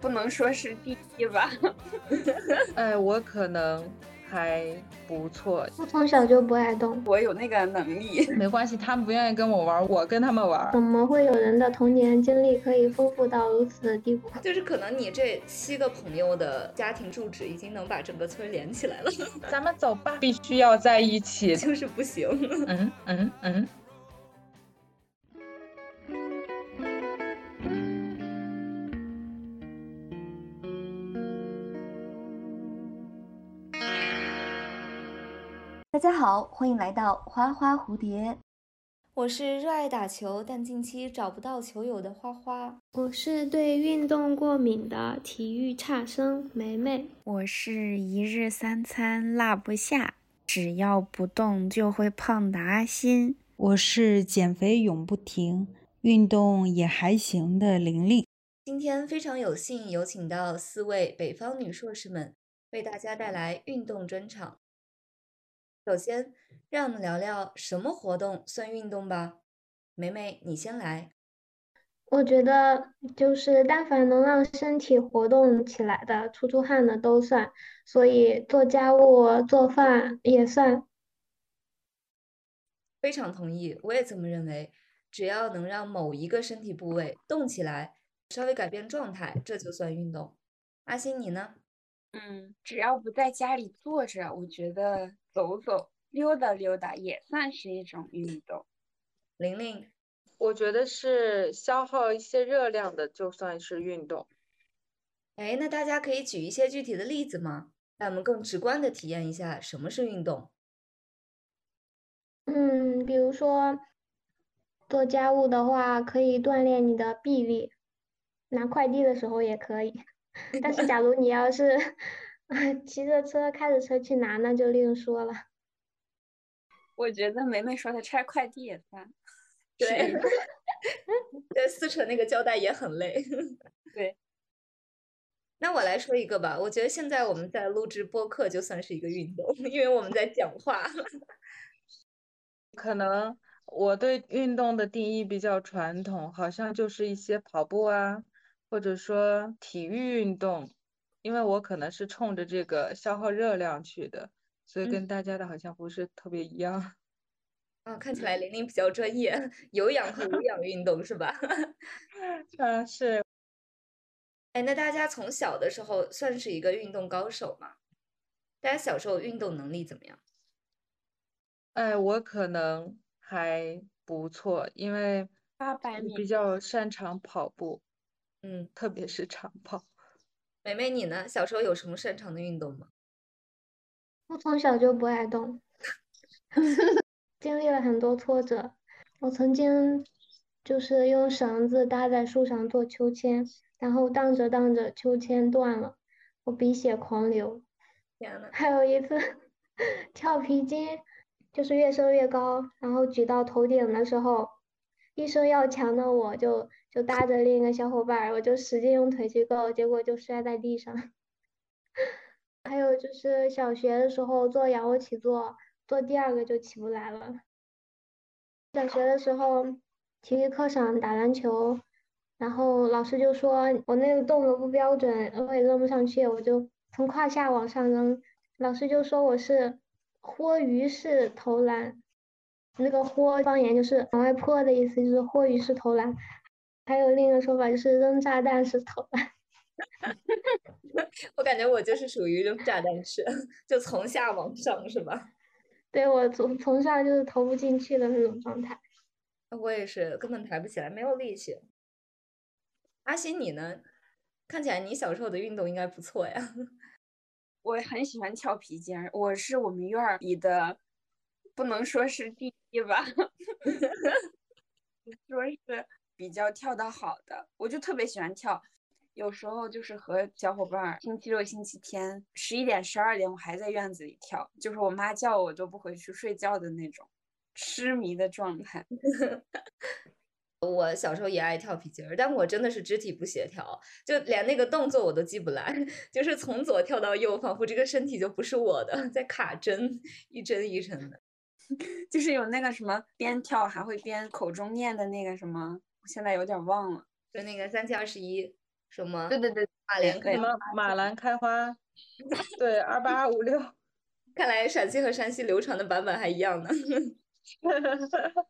不能说是第一吧。哎，我可能还不错。我从小就不爱动，我有那个能力。没关系，他们不愿意跟我玩，我跟他们玩。怎么会有人的童年经历可以丰富到如此的地步？就是可能你这七个朋友的家庭住址已经能把整个村连起来了。咱们走吧，必须要在一起，就是不行。嗯嗯嗯。大家好，欢迎来到花花蝴蝶。我是热爱打球但近期找不到球友的花花。我是对运动过敏的体育差生梅梅。我是一日三餐落不下，只要不动就会胖的阿心。我是减肥永不停，运动也还行的玲玲。今天非常有幸有请到四位北方女硕士们，为大家带来运动专场。首先，让我们聊聊什么活动算运动吧。梅梅，你先来。我觉得就是但凡能让身体活动起来的、出出汗的都算，所以做家务、做饭也算。非常同意，我也这么认为。只要能让某一个身体部位动起来，稍微改变状态，这就算运动。阿星，你呢？嗯，只要不在家里坐着，我觉得走走、溜达溜达也算是一种运动。玲玲，我觉得是消耗一些热量的，就算是运动。哎，那大家可以举一些具体的例子吗？让我们更直观的体验一下什么是运动。嗯，比如说做家务的话，可以锻炼你的臂力；拿快递的时候也可以。但是，假如你要是 骑着车、开着车去拿，那就另说了。我觉得梅梅说她拆快递也算。对，对，撕扯那个胶带也很累。对。那我来说一个吧，我觉得现在我们在录制播客就算是一个运动，因为我们在讲话。可能我对运动的定义比较传统，好像就是一些跑步啊。或者说体育运动，因为我可能是冲着这个消耗热量去的，所以跟大家的好像不是特别一样。啊，看起来玲玲比较专业，有氧和无氧运动是吧？嗯，是。哎，那大家从小的时候算是一个运动高手吗？大家小时候运动能力怎么样？哎，我可能还不错，因为八百米比较擅长跑步。嗯，特别是长跑。美美，你呢？小时候有什么擅长的运动吗？我从小就不爱动，经历了很多挫折。我曾经就是用绳子搭在树上做秋千，然后荡着荡着，秋千断了，我鼻血狂流。天呐。还有一次 跳皮筋，就是越升越高，然后举到头顶的时候，一生要强的我就。就搭着另一个小伙伴，我就使劲用腿去够，结果就摔在地上。还有就是小学的时候做仰卧起坐，做第二个就起不来了。小学的时候，体育课上打篮球，然后老师就说我那个动作不标准，我也扔不上去，我就从胯下往上扔，老师就说我是豁鱼式投篮，那个豁方言就是往外泼的意思，就是豁鱼式投篮。还有另一个说法就是扔炸弹式投篮，我感觉我就是属于扔炸弹式，就从下往上是吧？对，我从从上就是投不进去的那种状态。我也是，根本抬不起来，没有力气。阿欣，你呢？看起来你小时候的运动应该不错呀。我很喜欢跳皮筋，我是我们院里的，不能说是第一吧，说是。比较跳得好的，我就特别喜欢跳。有时候就是和小伙伴，星期六、星期天十一点、十二点，我还在院子里跳，就是我妈叫我都不回去睡觉的那种痴迷的状态。我小时候也爱跳皮筋儿，但我真的是肢体不协调，就连那个动作我都记不来，就是从左跳到右，仿佛这个身体就不是我的，在卡针，一针一针的。就是有那个什么边跳还会边口中念的那个什么。我现在有点忘了。就那个三七二十一什么？对对对，马连对什么马兰开花？对，二八二五六。看来陕西和山西流传的版本还一样呢。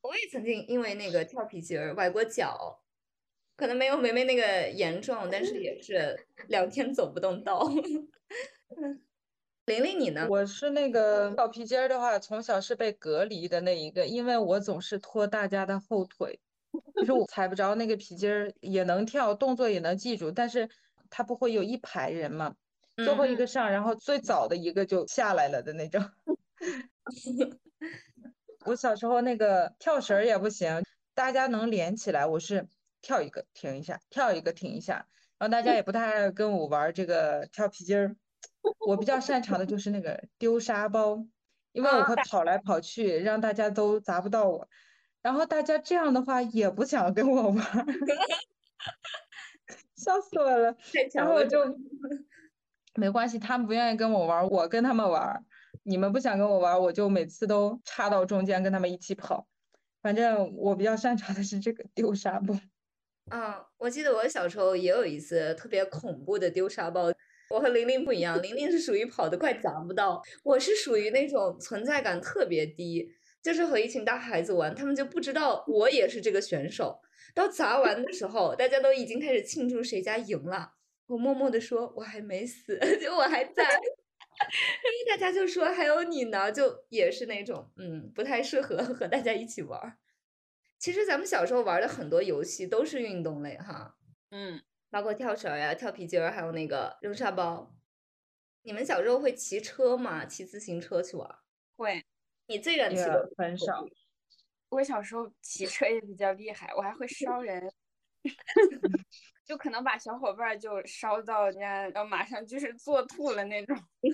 我也曾经因为那个跳皮筋儿崴过脚，可能没有梅梅那个严重，但是也是两天走不动道。玲玲，你呢？我是那个跳皮筋儿的话，从小是被隔离的那一个，因为我总是拖大家的后腿，就是我踩不着那个皮筋儿，也能跳，动作也能记住，但是他不会有一排人嘛，最后一个上，然后最早的一个就下来了的那种。我小时候那个跳绳儿也不行，大家能连起来，我是跳一个停一下，跳一个停一下，然后大家也不太爱跟我玩这个跳皮筋儿。我比较擅长的就是那个丢沙包，因为我会跑来跑去，让大家都砸不到我。然后大家这样的话也不想跟我玩儿，笑死我了。然后我就没关系，他们不愿意跟我玩儿，我跟他们玩儿。你们不想跟我玩儿，我就每次都插到中间跟他们一起跑。反正我比较擅长的是这个丢沙包。嗯，我记得我小时候也有一次特别恐怖的丢沙包。我和玲玲不一样，玲玲是属于跑得快砸不到，我是属于那种存在感特别低，就是和一群大孩子玩，他们就不知道我也是这个选手。到砸完的时候，大家都已经开始庆祝谁家赢了，我默默的说我还没死，就我还在，大家就说还有你呢，就也是那种嗯不太适合 和大家一起玩。其实咱们小时候玩的很多游戏都是运动类哈，嗯。包括跳绳呀、跳皮筋儿，还有那个扔沙包。你们小时候会骑车吗？骑自行车去玩？会。你最远骑的很少。我小时候骑车也比较厉害，我还会烧人，就可能把小伙伴就烧到人家，然后马上就是坐吐了那种。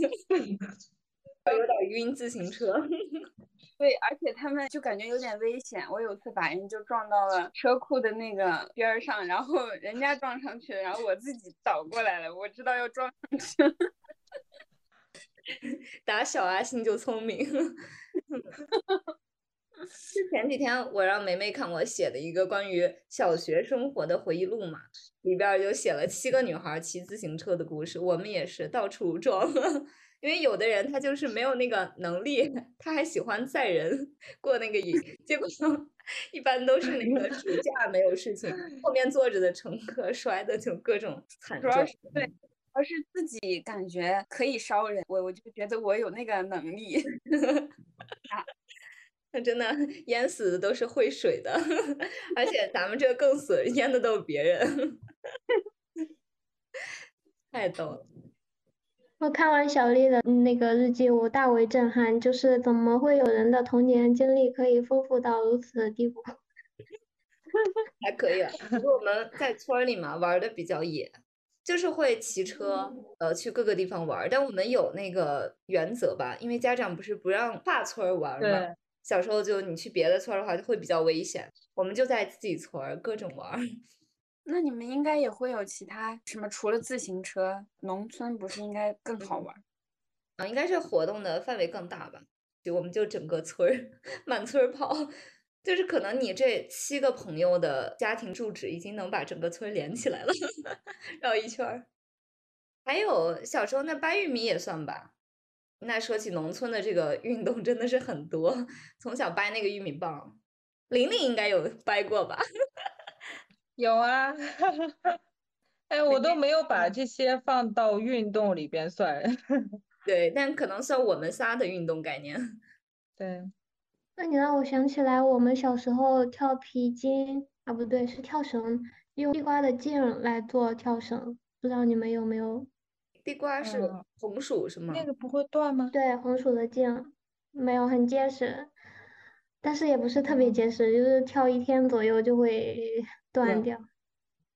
有点晕自行车。对，而且他们就感觉有点危险。我有次把人就撞到了车库的那个边儿上，然后人家撞上去了，然后我自己倒过来了。我知道要撞上去。打小阿信就聪明。是前几天我让梅梅看我写的一个关于小学生活的回忆录嘛，里边就写了七个女孩骑自行车的故事。我们也是到处撞。因为有的人他就是没有那个能力，他还喜欢载人过那个瘾，结果一般都是那个暑假没有事情，后面坐着的乘客摔的就各种惨状。对，而是自己感觉可以烧人，我我就觉得我有那个能力。那真的淹死的都是会水的，而且咱们这更损，淹的都是别人，太逗了。我看完小丽的那个日记，我大为震撼，就是怎么会有人的童年经历可以丰富到如此的地步？还可以了，我们在村里嘛，玩的比较野，就是会骑车，呃，去各个地方玩。但我们有那个原则吧，因为家长不是不让跨村玩嘛。小时候就你去别的村的话，就会比较危险。我们就在自己村各种玩。那你们应该也会有其他什么？除了自行车，农村不是应该更好玩？啊，应该是活动的范围更大吧？就我们就整个村儿 满村跑，就是可能你这七个朋友的家庭住址已经能把整个村连起来了，绕一圈儿。还有小时候那掰玉米也算吧？那说起农村的这个运动真的是很多，从小掰那个玉米棒，玲玲应该有掰过吧？有啊，哎，我都没有把这些放到运动里边算。对，但可能算我们仨的运动概念。对。那你让我想起来，我们小时候跳皮筋啊，不对，是跳绳，用地瓜的茎来做跳绳，不知道你们有没有？地瓜是红薯是吗？那个不会断吗？对，红薯的茎，没有很结实，但是也不是特别结实，就是跳一天左右就会。断掉，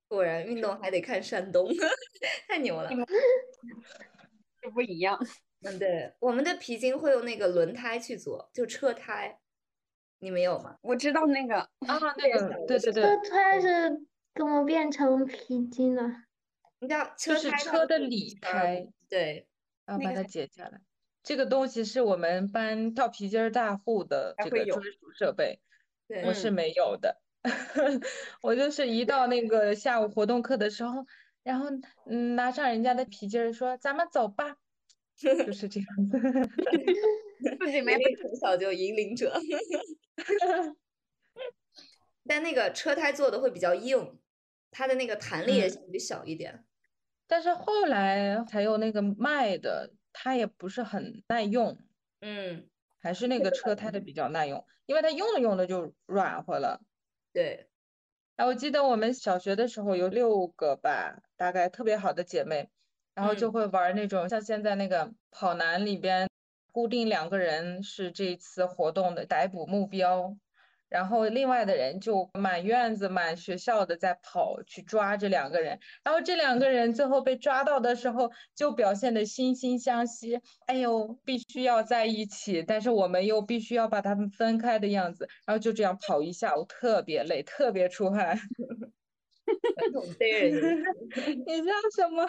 果然运动还得看山东，太牛了，这不一样。嗯，对，我们的皮筋会用那个轮胎去做，就车胎，你没有吗？我知道那个啊，那 个，对对对，车胎是怎么变成皮筋的？你知道，就是车的里胎，对，然后把它解下来。这个东西是我们班跳皮筋大户的这个专属设备，我是没有的。我就是一到那个下午活动课的时候，然后嗯拿上人家的皮筋儿说咱们走吧，就是这样子。自己没明明从小就引领者，但那个车胎做的会比较硬，它的那个弹力也嗯相对小一点。但是后来才有那个卖的，它也不是很耐用，嗯，还是那个车胎的比较耐用，因为它用着用着就软和了。对，哎，我记得我们小学的时候有六个吧，大概特别好的姐妹，然后就嗯会玩那种像现在那个跑男里边，固定两个人是这次活动的逮捕目标，然后另外的人就满院子、满学校的在跑去抓这两个人，然后这两个人最后被抓到的时候就表现得惺惺相惜，哎呦，必须要在一起，但是我们又必须要把他们分开的样子，然后就这样跑一下午，特别累，特别出汗。你笑什么？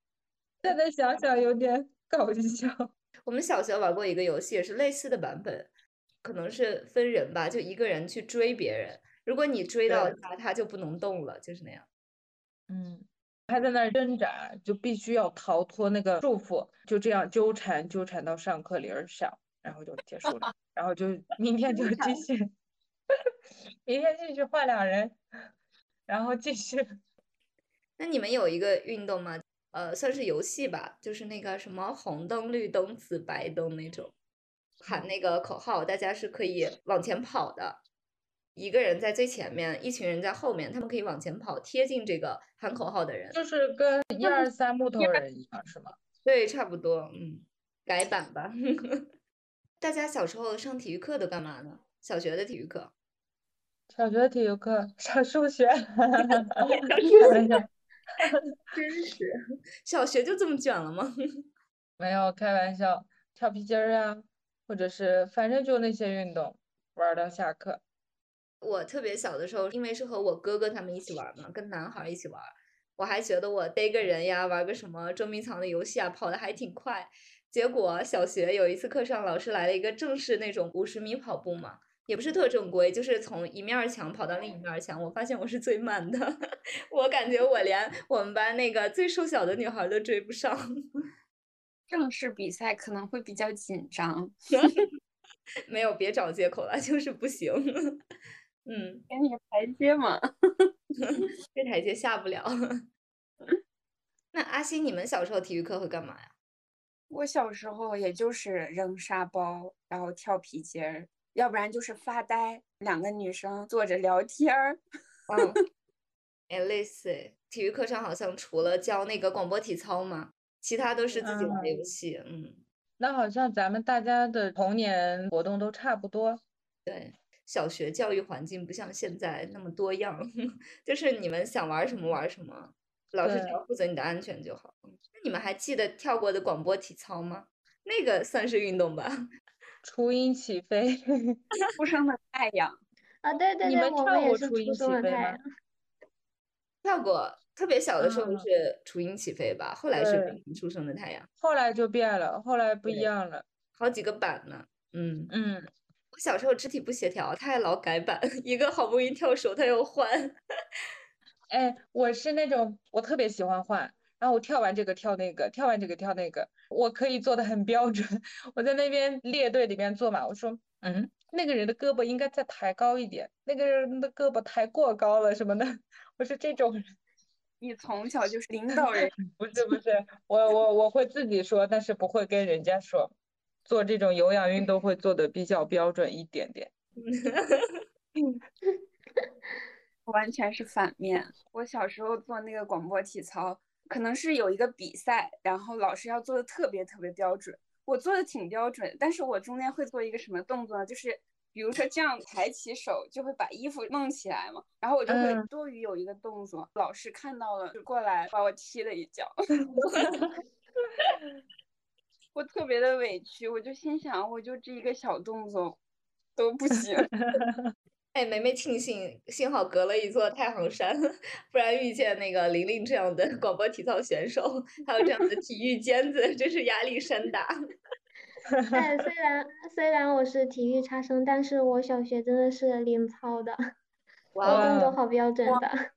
现在想想有点搞笑。我们小学玩过一个游戏，也是类似的版本，可能是分人吧，就一个人去追别人，如果你追到他，他就不能动了，就是那样。嗯，他在那儿挣扎，就必须要逃脱那个束缚，就这样纠缠纠缠到上课铃儿响，然后就结束了，然后就明天就继续，明天继续换两人，然后继续。那你们有一个运动吗？呃，算是游戏吧，就是那个什么红灯、绿灯、紫白灯那种，喊那个口号，大家是可以往前跑的。一个人在最前面，一群人在后面，他们可以往前跑，贴近这个喊口号的人。就是跟一二三木头人一样，是吗？对，差不多，嗯，改版吧。大家小时候上体育课都干嘛呢？小学的体育课，小学体育课上数学，开玩笑，真是，小学就这么卷了吗？没有开玩笑，跳皮筋儿啊，或者是反正就那些运动，玩到下课。我特别小的时候，因为是和我哥哥他们一起玩儿嘛，跟男孩儿一起玩儿，我还觉得我逮个人呀，玩个什么捉迷藏的游戏啊，跑得还挺快。结果小学有一次课上，老师来了一个正式那种五十米跑步嘛，也不是特正规，就是从一面儿墙跑到另一面儿墙。我发现我是最慢的，我感觉我连我们班那个最瘦小的女孩儿都追不上。正式比赛可能会比较紧张，没有，别找借口了，就是不行。嗯，给你个台阶嘛。这台阶下不了。那阿星，你们小时候体育课会干嘛呀？我小时候也就是扔沙包，然后跳皮筋儿，要不然就是发呆，两个女生坐着聊天儿。嗯，哎，类似，体育课上好像除了教那个广播体操嘛，其他都是自己玩嗯游戏。嗯，那好像咱们大家的童年活动都差不多。对，小学教育环境不像现在那么多样，就是你们想玩什么玩什么，老师只要负责你的安全就好。那你们还记得跳过的广播体操吗？那个算是运动吧？雏鹰起飞，出生的太阳，啊，对对对，你们跳过雏鹰起飞吗。跳过，特别小的时候嗯是雏鹰起飞吧，后来是对变成出生的太阳，后来就变了，后来不一样了。好几个版呢。嗯，嗯，我小时候肢体不协调，他还老改版，一个好不容易跳熟，他又换。哎，我是那种我特别喜欢换，然后我跳完这个跳那个，跳完这个跳那个，我可以做的很标准。我在那边列队里面做嘛，我说，嗯，那个人的胳膊应该再抬高一点，那个人的胳膊抬过高了什么的。我是这种人，你从小就是领导人，不是不是，我我我会自己说，但是不会跟人家说。做这种有氧运动会做的比较标准一点点。完全是反面。我小时候做那个广播体操，可能是有一个比赛，然后老师要做的特别特别标准。我做的挺标准，但是我中间会做一个什么动作呢？就是比如说这样抬起手，就会把衣服弄起来嘛，然后我就会嗯多余有一个动作，老师看到了就过来把我踢了一脚。我特别的委屈，我就心想，我就这一个小动作都不行。哎，梅梅庆幸，幸好隔了一座太行山，不然遇见那个玲玲这样的 广播体操选手，还有这样的体育尖子，真是压力山大。哎，虽然虽然我是体育差生，但是我小学真的是领操的。我动作好标准的，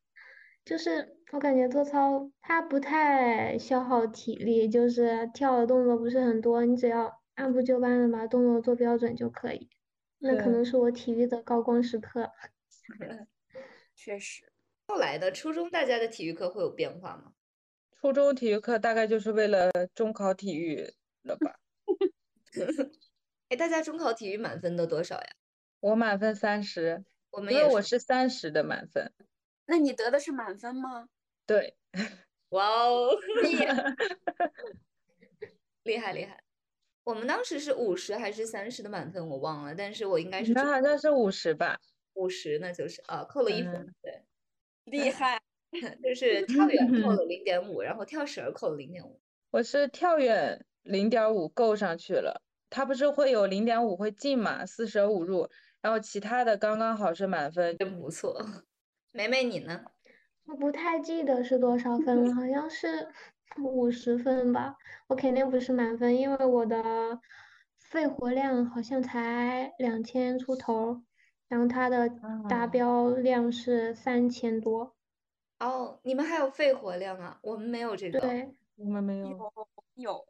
就是我感觉做操它不太消耗体力，就是跳的动作不是很多，你只要按部就班的把动作做标准就可以。那可能是我体育的高光时刻。确实，后来的初中大家的体育课会有变化吗？初中体育课大概就是为了中考体育了吧？哎，大家中考体育满分都多少呀？我满分三十，我们。因为我是三十的满分。那你得的是满分吗？对，哇哦，厉害厉害！我们当时是五十还是三十的满分，我忘了，但是我应该是那好像是五十吧？五十，那就是啊，扣了一分，嗯对，厉害，就是跳远扣了零点五，然后跳绳扣了零点五。我是跳远零点五够上去了，它不是会有零点五会进嘛，四舍五入，然后其他的刚刚好是满分。真不错。梅梅你呢？我不太记得是多少分了，好像是五十分吧。我肯定不是满分，因为我的肺活量好像才两千出头，然后它的达啊标量是三千多。哦，你们还有肺活量啊？我们没有这个。对，我们没有，有有，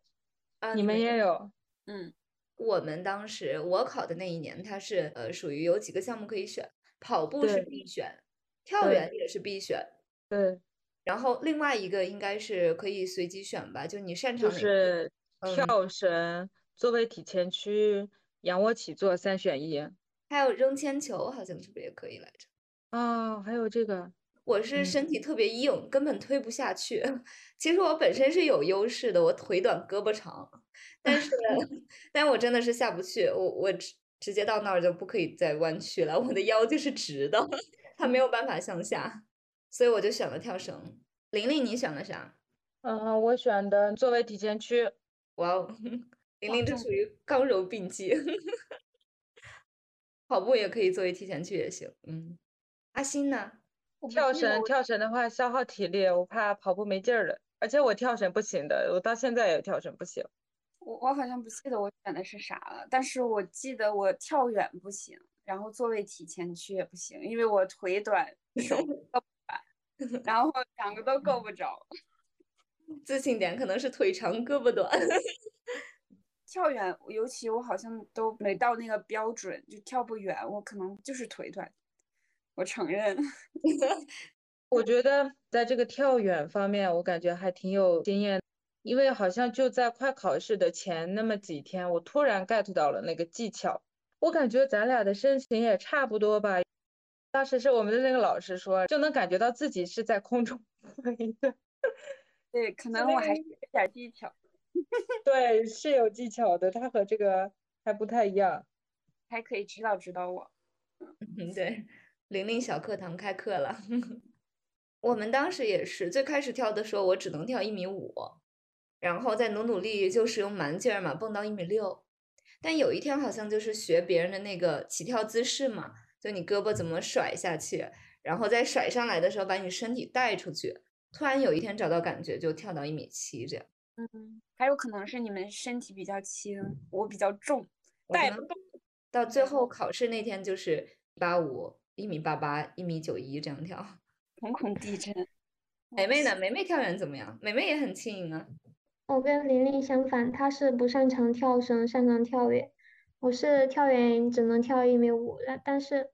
啊，你们也有。嗯，我们当时我考的那一年，它是呃属于有几个项目可以选，跑步是必选，跳远也是必选，对，然后另外一个应该是可以随机选吧，就你擅长就是嗯跳绳、坐位体前屈、仰卧起坐三选一。还有扔铅球，好像是不是也可以来着？啊，还有这个，我是嗯身体特别硬，根本推不下去。其实我本身是有优势的，我腿短胳膊长，但是 但我真的是下不去，我我直直接到那儿就不可以再弯曲了，我的腰就是直的，它没有办法向下，所以我就选了跳绳。玲玲，你选了啥？嗯，我选的坐位体前屈。哇哦，玲玲这属于刚柔并济，跑步也可以作为提前去也行。嗯，阿星呢？跳绳，跳绳的话消耗体力，我怕跑步没劲儿了。而且我跳绳不行的，我到现在也跳绳不行。我我好像不记得我选的是啥了，但是我记得我跳远不行，然后座位体前屈也不行，因为我腿短，手 然后两个都够不着。自信点，可能是腿长胳膊短。跳远，尤其我好像都没到那个标准，就跳不远，我可能就是腿短，我承认。我觉得在这个跳远方面，我感觉还挺有经验，因为好像就在快考试的前那么几天，我突然 get 到了那个技巧。我感觉咱俩的身形也差不多吧。当时是我们的那个老师说，就能感觉到自己是在空中 飞的。对，可能我还是有点技巧，对，是有技巧的，他和这个还不太一样。还可以指导指导我。嗯，对，玲玲小课堂开课了。我们当时也是，最开始跳的时候，我只能跳一米五，然后再努努力，就是用蛮劲儿嘛，蹦到一米六。但有一天好像就是学别人的那个起跳姿势嘛，就你胳膊怎么甩下去，然后再甩上来的时候把你身体带出去。突然有一天找到感觉，就跳到一米七这样。嗯，还有可能是你们身体比较轻，我比较重，带不动。到最后考试那天就是八五、一米八八、一米九一这样跳。瞳孔地震。梅梅呢？梅梅跳远怎么样？梅梅也很轻盈啊。我跟玲玲相反，她是不擅长跳绳，擅长跳远。我是跳远只能跳一米五，但但是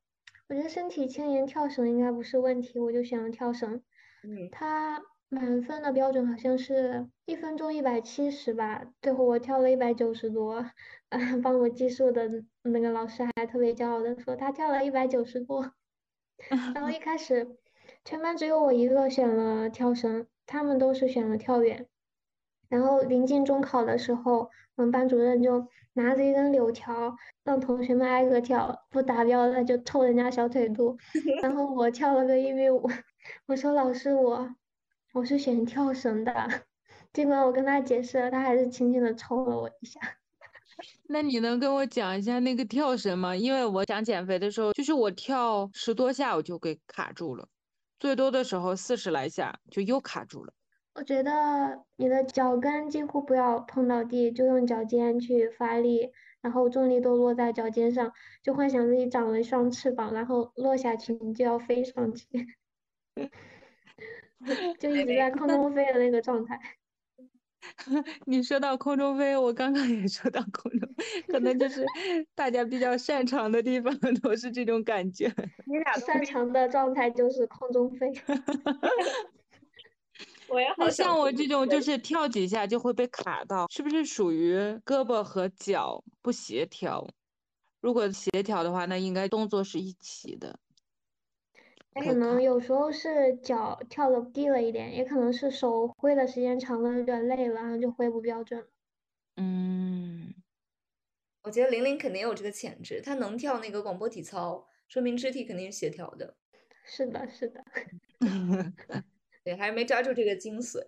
我觉得身体轻盈，跳绳应该不是问题，我就选了跳绳。嗯，它满分的标准好像是一分钟一百七十吧，最后我跳了一百九十多，呃，帮我计数的那个老师还特别骄傲的说他跳了一百九十多。然后一 开始全班只有我一个选了跳绳，他们都是选了跳远。然后临近中考的时候，我们班主任就拿着一根柳条，让同学们挨个跳，不达标的就抽人家小腿肚。然后我跳了个一米五，我说老师我我是选跳绳的，尽管我跟他解释了，他还是轻轻的抽了我一下。那你能跟我讲一下那个跳绳吗？因为我想减肥的时候，就是我跳十多下我就给卡住了，最多的时候四十来下就又卡住了。我觉得你的脚跟几乎不要碰到地，就用脚尖去发力，然然后重力都落在脚尖上，就幻想自己长了一双翅膀，然后落下去你就要飞上去，就一直在空中飞的那个状态。你说到空中飞，我刚刚也说到空中，可能就是大家比较擅长的地方 都是这种感觉。你俩擅长的状态就是空中飞。我也好那像我这这种就是跳几下就会被卡到，是不是属于胳膊和脚不协调？如果协调的话，那应该动作是一起的。可能有时候是脚跳的低了一点，也可能是手挥的时间长了有点累了，然后就挥不标准了。嗯，我觉得玲玲肯定有这个潜质，她能跳那个广播体操，说明肢体肯定是协调的。是的，是的。对，还是没抓住这个精髓。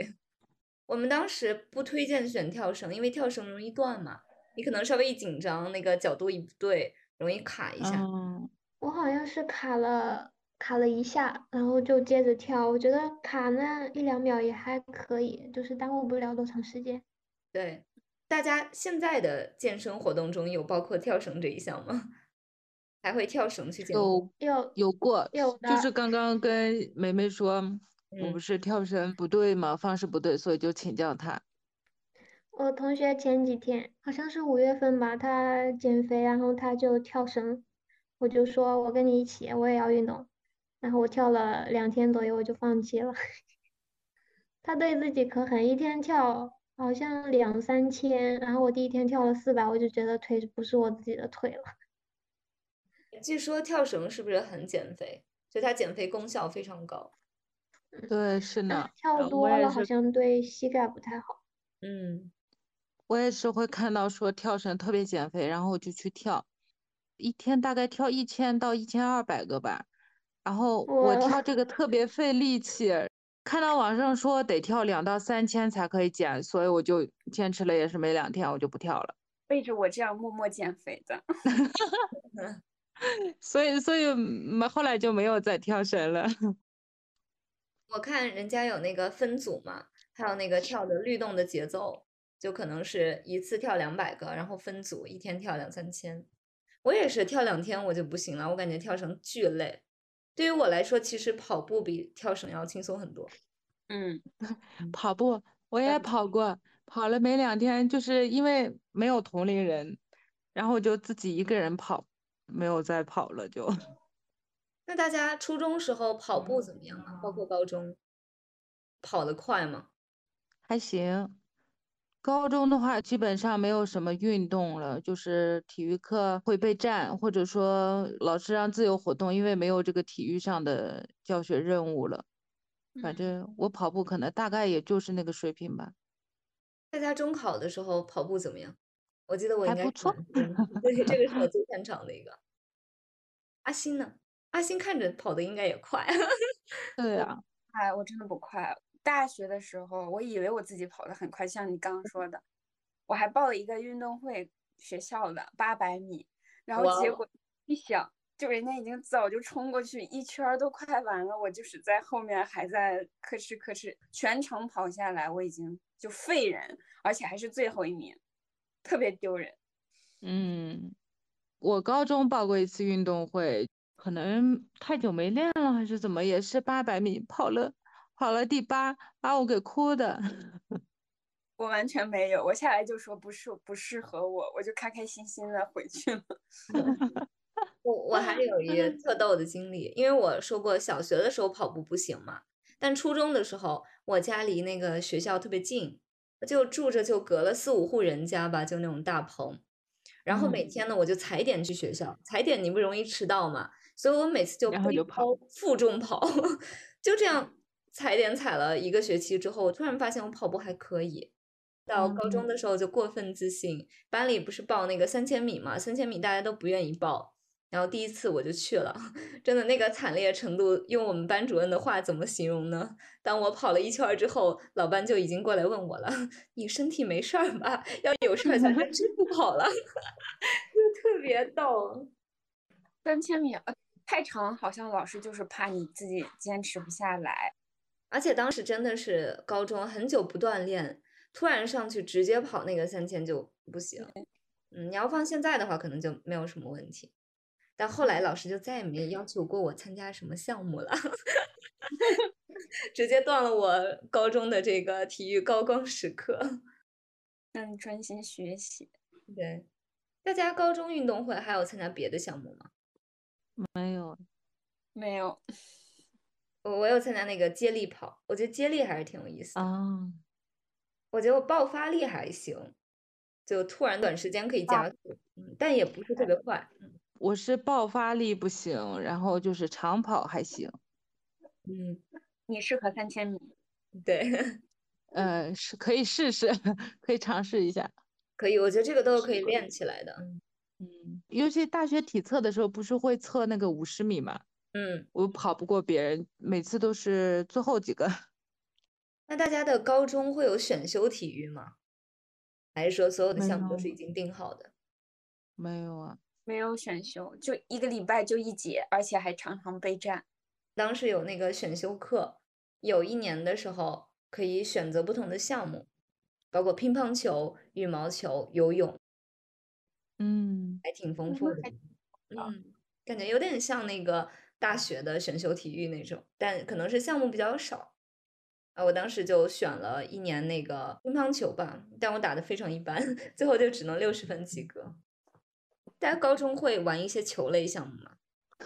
我们当时不推荐选跳绳，因为跳绳容易断嘛，你可能稍微一紧张，那个角度一不对，容易卡一下。哦，我好像是卡了卡了一下，然后就接着跳。我觉得卡那一两秒也还可以，就是耽误不了多长时间。对，大家现在的健身活动中有包括跳绳这一项吗？还会跳绳去健身？有有有过，有就是刚刚跟梅梅说，我嗯不是跳绳不对吗，方式不对，所以就请教他。我同学前几天好像是五月份吧，他减肥，然后他就跳绳，我就说我跟你一起，我也要运动，然后我跳了两天左右，我就放弃了。他对自己可狠，一天跳好像两三千，然后我第一天跳了四百，我就觉得腿不是我自己的腿了。据说跳绳是不是很减肥？就它减肥功效非常高。对，是呢，跳呃多了好像对膝盖不太好。嗯，我也是会看到说跳绳特别减肥，然后我就去跳，一天大概跳一千到一千二百个吧。然后我跳这个特别费力气，看到网上说得跳两到三千才可以减，所以我就坚持了也是没两天，我就不跳了。背着我这样默默减肥的。所以所以没后来就没有再跳绳了。我看人家有那个分组嘛，还有那个跳的律动的节奏，就可能是一次跳两百个，然后分组一天跳两三千。我也是跳两天我就不行了，我感觉跳绳巨累。对于我来说，其实跑步比跳绳要轻松很多。嗯，跑步我也嗯跑过，跑了没两天，就是因为没有同龄人，然后就自己一个人跑，没有再跑了就。那大家初中时候跑步怎么样啊？包括高中，跑得快吗？还行。高中的话，基本上没有什么运动了，就是体育课会备战，或者说老师让自由活动，因为没有这个体育上的教学任务了。反嗯正我跑步可能大概也就是那个水平吧。大家中考的时候跑步怎么样？我记得我应该不错 对，这个是我最擅长的一个。阿星呢？阿星看着跑的应该也快。对啊，哎，我真的不快。大学的时候，我以为我自己跑得很快，像你刚刚说的，我还报了一个运动会，学校的八百米，然后结果一想，就人家已经早就冲过去，一圈儿都快完了，我就是在后面还在吭哧吭哧，全程跑下来，我已经就废人，而且还是最后一名，特别丢人。嗯，我高中报过一次运动会，可能太久没练了还是怎么，也是八百米跑了跑了第八，把我给哭的。我完全没有，我下来就说不是不适合我，我就开开心心的回去了。我我还有一个特逗的经历，因为我说过小学的时候跑步不行嘛，但初中的时候我家离那个学校特别近，就住着就隔了四五户人家吧，就那种大棚。然后每嗯天呢，我就踩点去学校，踩点你不容易迟到嘛，所以我每次就背然后就跑负重跑，就这样踩点踩了一个学期之后，我突然发现我跑步还可以。到高中的时候就过分自信，班里不是报那个三千米嘛，三千米大家都不愿意报，然后第一次我就去了，真的那个惨烈程度，用我们班主任的话怎么形容呢？当我跑了一圈儿之后，老班就已经过来问我了：“你身体没事儿吧？要有事儿才能真不跑了。” 就特别逗。三千米呃太长，好像老师就是怕你自己坚持不下来。而且当时真的是高中很久不锻炼，突然上去直接跑那个三千就不行。嗯，你要放现在的话，可能就没有什么问题。但后来老师就再也没要求过我参加什么项目了，直接断了我高中的这个体育高光时刻。让你专心学习。对，大家高中运动会还有参加别的项目吗？没有，没有，我我有参加那个接力跑，我觉得接力还是挺有意思的。啊，我觉得我爆发力还行，就突然短时间可以加速，嗯，但也不是特别快。嗯我是爆发力不行，然后就是长跑还行，嗯，你适合三千米。对，呃，是可以试试，可以尝试一下。可以，我觉得这个都是可以练起来的。嗯嗯，尤其大学体测的时候，不是会测那个五十米嘛，嗯，我跑不过别人，每次都是最后几个。那大家的高中会有选修体育吗？还是说所有的项目都是已经定好的？没有啊，没有选修，就一个礼拜就一节，而且还常常备战。当时有那个选修课，有一年的时候可以选择不同的项目，包括乒乓球、羽毛球、游泳，嗯，还挺丰嗯富的。嗯，感觉有点像那个大学的选修体育那种，但可能是项目比较少。啊，我当时就选了一年那个乒乓球吧，但我打的非常一般，最后就只能六十分及格。大家高中会玩一些球类项目吗？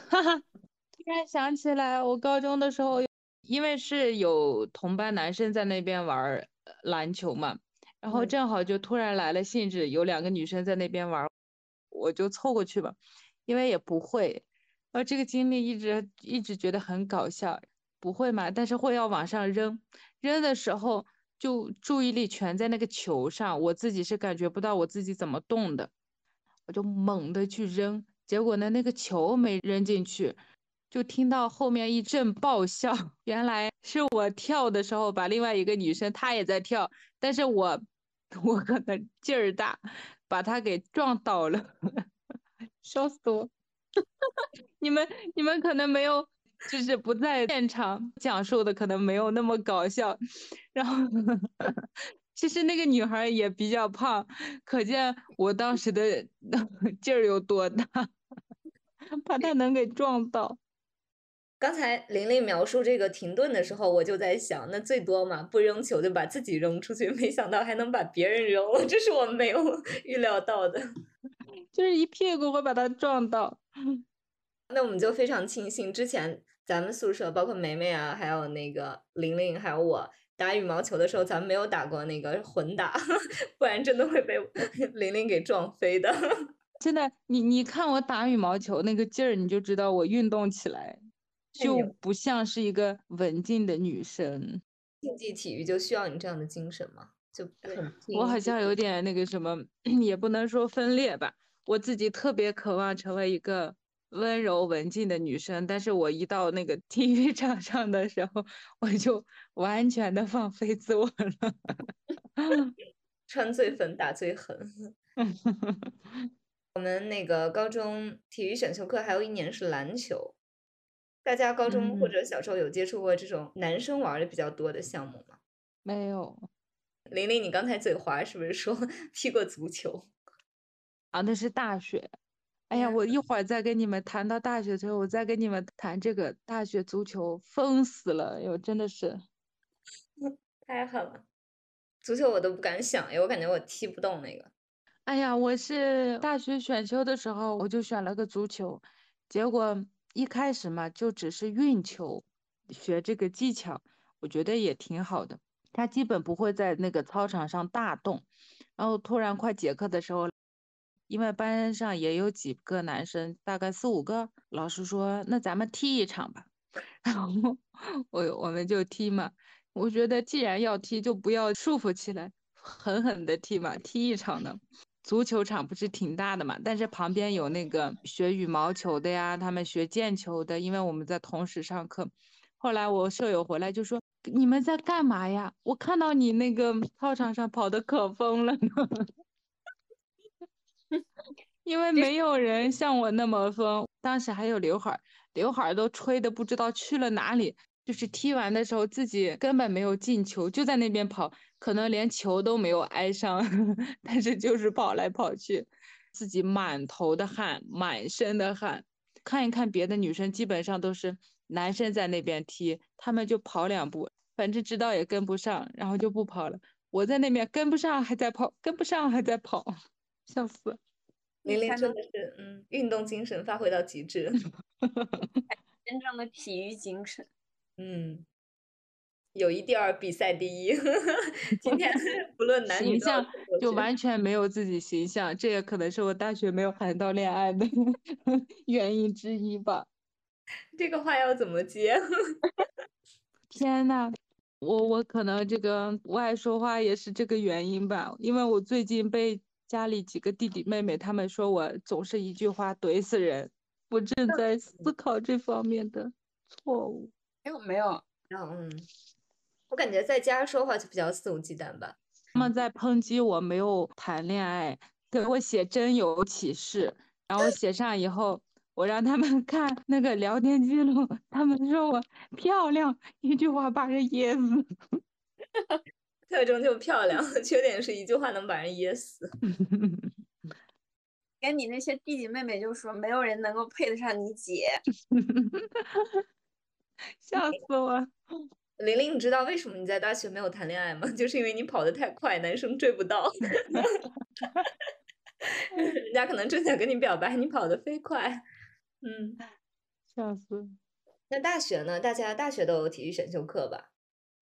哈哈，突然想起来，我高中的时候，因为是有同班男生在那边玩篮球嘛，然后嗯正好就突然来了兴致，有两个女生在那边玩儿，我就凑过去吧，因为也不会，呃，这个经历一直一直觉得很搞笑，不会嘛，但是会要往上扔，扔的时候就注意力全在那个球上，我自己是感觉不到我自己怎么动的。我就猛地去扔，结果呢，那个球没扔进去，就听到后面一阵爆笑。原来是我跳的时候把另外一个女生她也在跳，但是我 我可能劲儿大，把他给撞倒了，笑死我！你们你们可能没有，就是不在现场讲述的，可能没有那么搞笑。然后 其实那个女孩也比较胖，可见我当时的劲儿有多大，把她能给撞倒。刚才玲玲描述这个停顿的时候，我就在想，那最多嘛，不扔球就把自己扔出去，没想到还能把别人扔了，这是我没有 预料到的。就是一屁股会把他撞到。那我们就非常庆幸，之前咱们宿舍包括梅梅啊，还有那个玲玲，还有我打羽毛球的时候，咱们没有打过那个混打，不然真的会被玲玲给撞飞的。真的，你你看我打羽毛球那个劲儿，你就知道我运动起来就不像是一个文静的女生。竞技体育就需要你这样的精神嘛，就很我好像有点那个什么，也不能说分裂吧。我自己特别渴望成为一个温柔文静的女生，但是我一到那个 体育场上的时候，我就完全的放飞自我了。穿最粉打最狠。我们那个高中体育选修课还有一年是篮球，大家高中或嗯者小时候有接触过这种男生玩的比较多的项目吗？没有玲玲，你刚才嘴滑是不是说 踢过足球？啊，那是大学。哎呀，呀我一会儿再跟你们谈到大学的时候，我再跟你们谈这个大学足球，疯死了！哟，真的是。太狠了，足球我都不敢想，哎，我感觉我踢不动那个。哎呀，我是大学选修的时候，我就选了个足球，结果一开始嘛，就只是运球，学这个技巧，我觉得也挺好的。他基本不会在那个操场上大动，然后突然快结课的时候，因为班上也有几个男生，大概四五个，老师说那咱们踢一场吧，然后我我们就踢嘛。我觉得既然要踢，就不要束缚起来，狠狠的踢嘛，踢一场呢。足球场不是挺大的嘛，但是旁边有那个学羽毛球的呀，他们学毽球的，因为我们在同时上课。后来我舍友回来就说：“你们在干嘛呀？我看到你那个操场上跑的可疯了呢。”因为没有人像我那么疯，当时还有刘海，刘海都吹的不知道去了哪里。就是踢完的时候自己根本没有进球，就在那边跑，可能连球都没有挨上，但是就是跑来跑去，自己满头的汗，满身的汗。看一看别的女生，基本上都是男生在那边踢，他们就跑两步，反正知道也跟不上，然后就不跑了。我在那边跟不上还在跑，跟不上还在跑，笑死。玲玲真的是，嗯，运动精神发挥到极致，真正的体育精神。嗯，友谊第二，比赛第一。今天不论男女，形象就完全没有自己形象，这也可能是我大学没有谈到恋爱的 原因之一吧。这个话要怎么接？天呐，我我可能这个不爱说话也是这个原因吧，因为我最近被。家里几个弟弟妹妹，他们说我总是一句话怼死人。我正在思考这方面的错误。没有没有，嗯，我感觉在家说话就比较肆无忌惮吧。他们在抨击我没有谈恋爱，给我写真有启事，然后写上以后，我让他们 看那个聊天记录，他们说我漂亮，一句话把人噎死。特征就漂亮，缺点是一句话能把人噎死。跟你那些弟弟妹妹就说，没有人能够配得上你姐，笑死我！玲玲，你知道为什么你在大学没有谈恋爱吗？就是因为你跑得太快，男生追不到。人家可能正想跟你表白，你跑得飞快。嗯，笑死。那大学呢？大家大学都有体育选修课吧？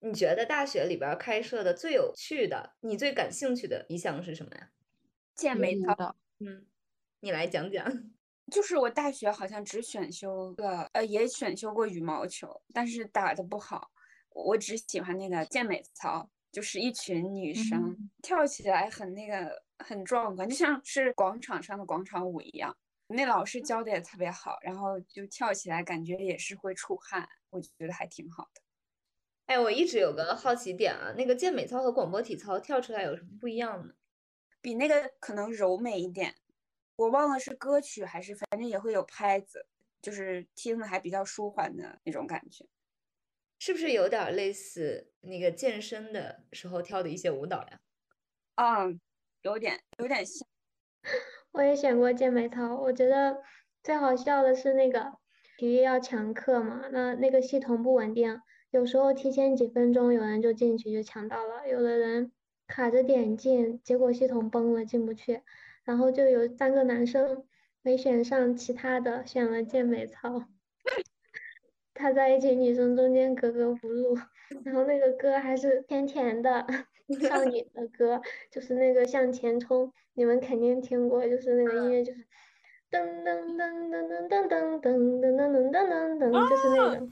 你觉得大学里边开设的最有趣的、你最感兴趣的一项是什么呀？健美操。嗯，你来讲讲。就是我大学好像只选修个，呃，也选修过羽毛球，但是打的不好。我只喜欢那个健美操，就是一群女生跳起来很那个很壮观，就像是广场上的广场舞一样。那老师教的也特别好，然后就跳起来感觉也是会出汗，我就觉得还挺好的。哎，我一直有个好奇点啊，那个健美操和广播体操跳出来有什么不一样呢？比那个可能柔美一点，我忘了是歌曲还是，反正也会有拍子，就是听的还比较舒缓的那种感觉，是不是有点类似那个健身的时候跳的一些舞蹈呀？嗯，有点有点像。我也选过健美操，我觉得最好笑的是那个体育要抢课嘛，那那个系统不稳定。有时候提前几分钟，有人就进去就抢到了，有的人卡着点进，结果系统崩了进不去，然后就有三个男生没选上其他的，选了健美操，他在一群女生中间格格不入，然后那个歌还是甜甜的少女的歌，就是那个向前冲，你们肯定听过，就是那个音乐就是噔噔噔噔噔噔噔噔噔噔噔噔噔，就是那个。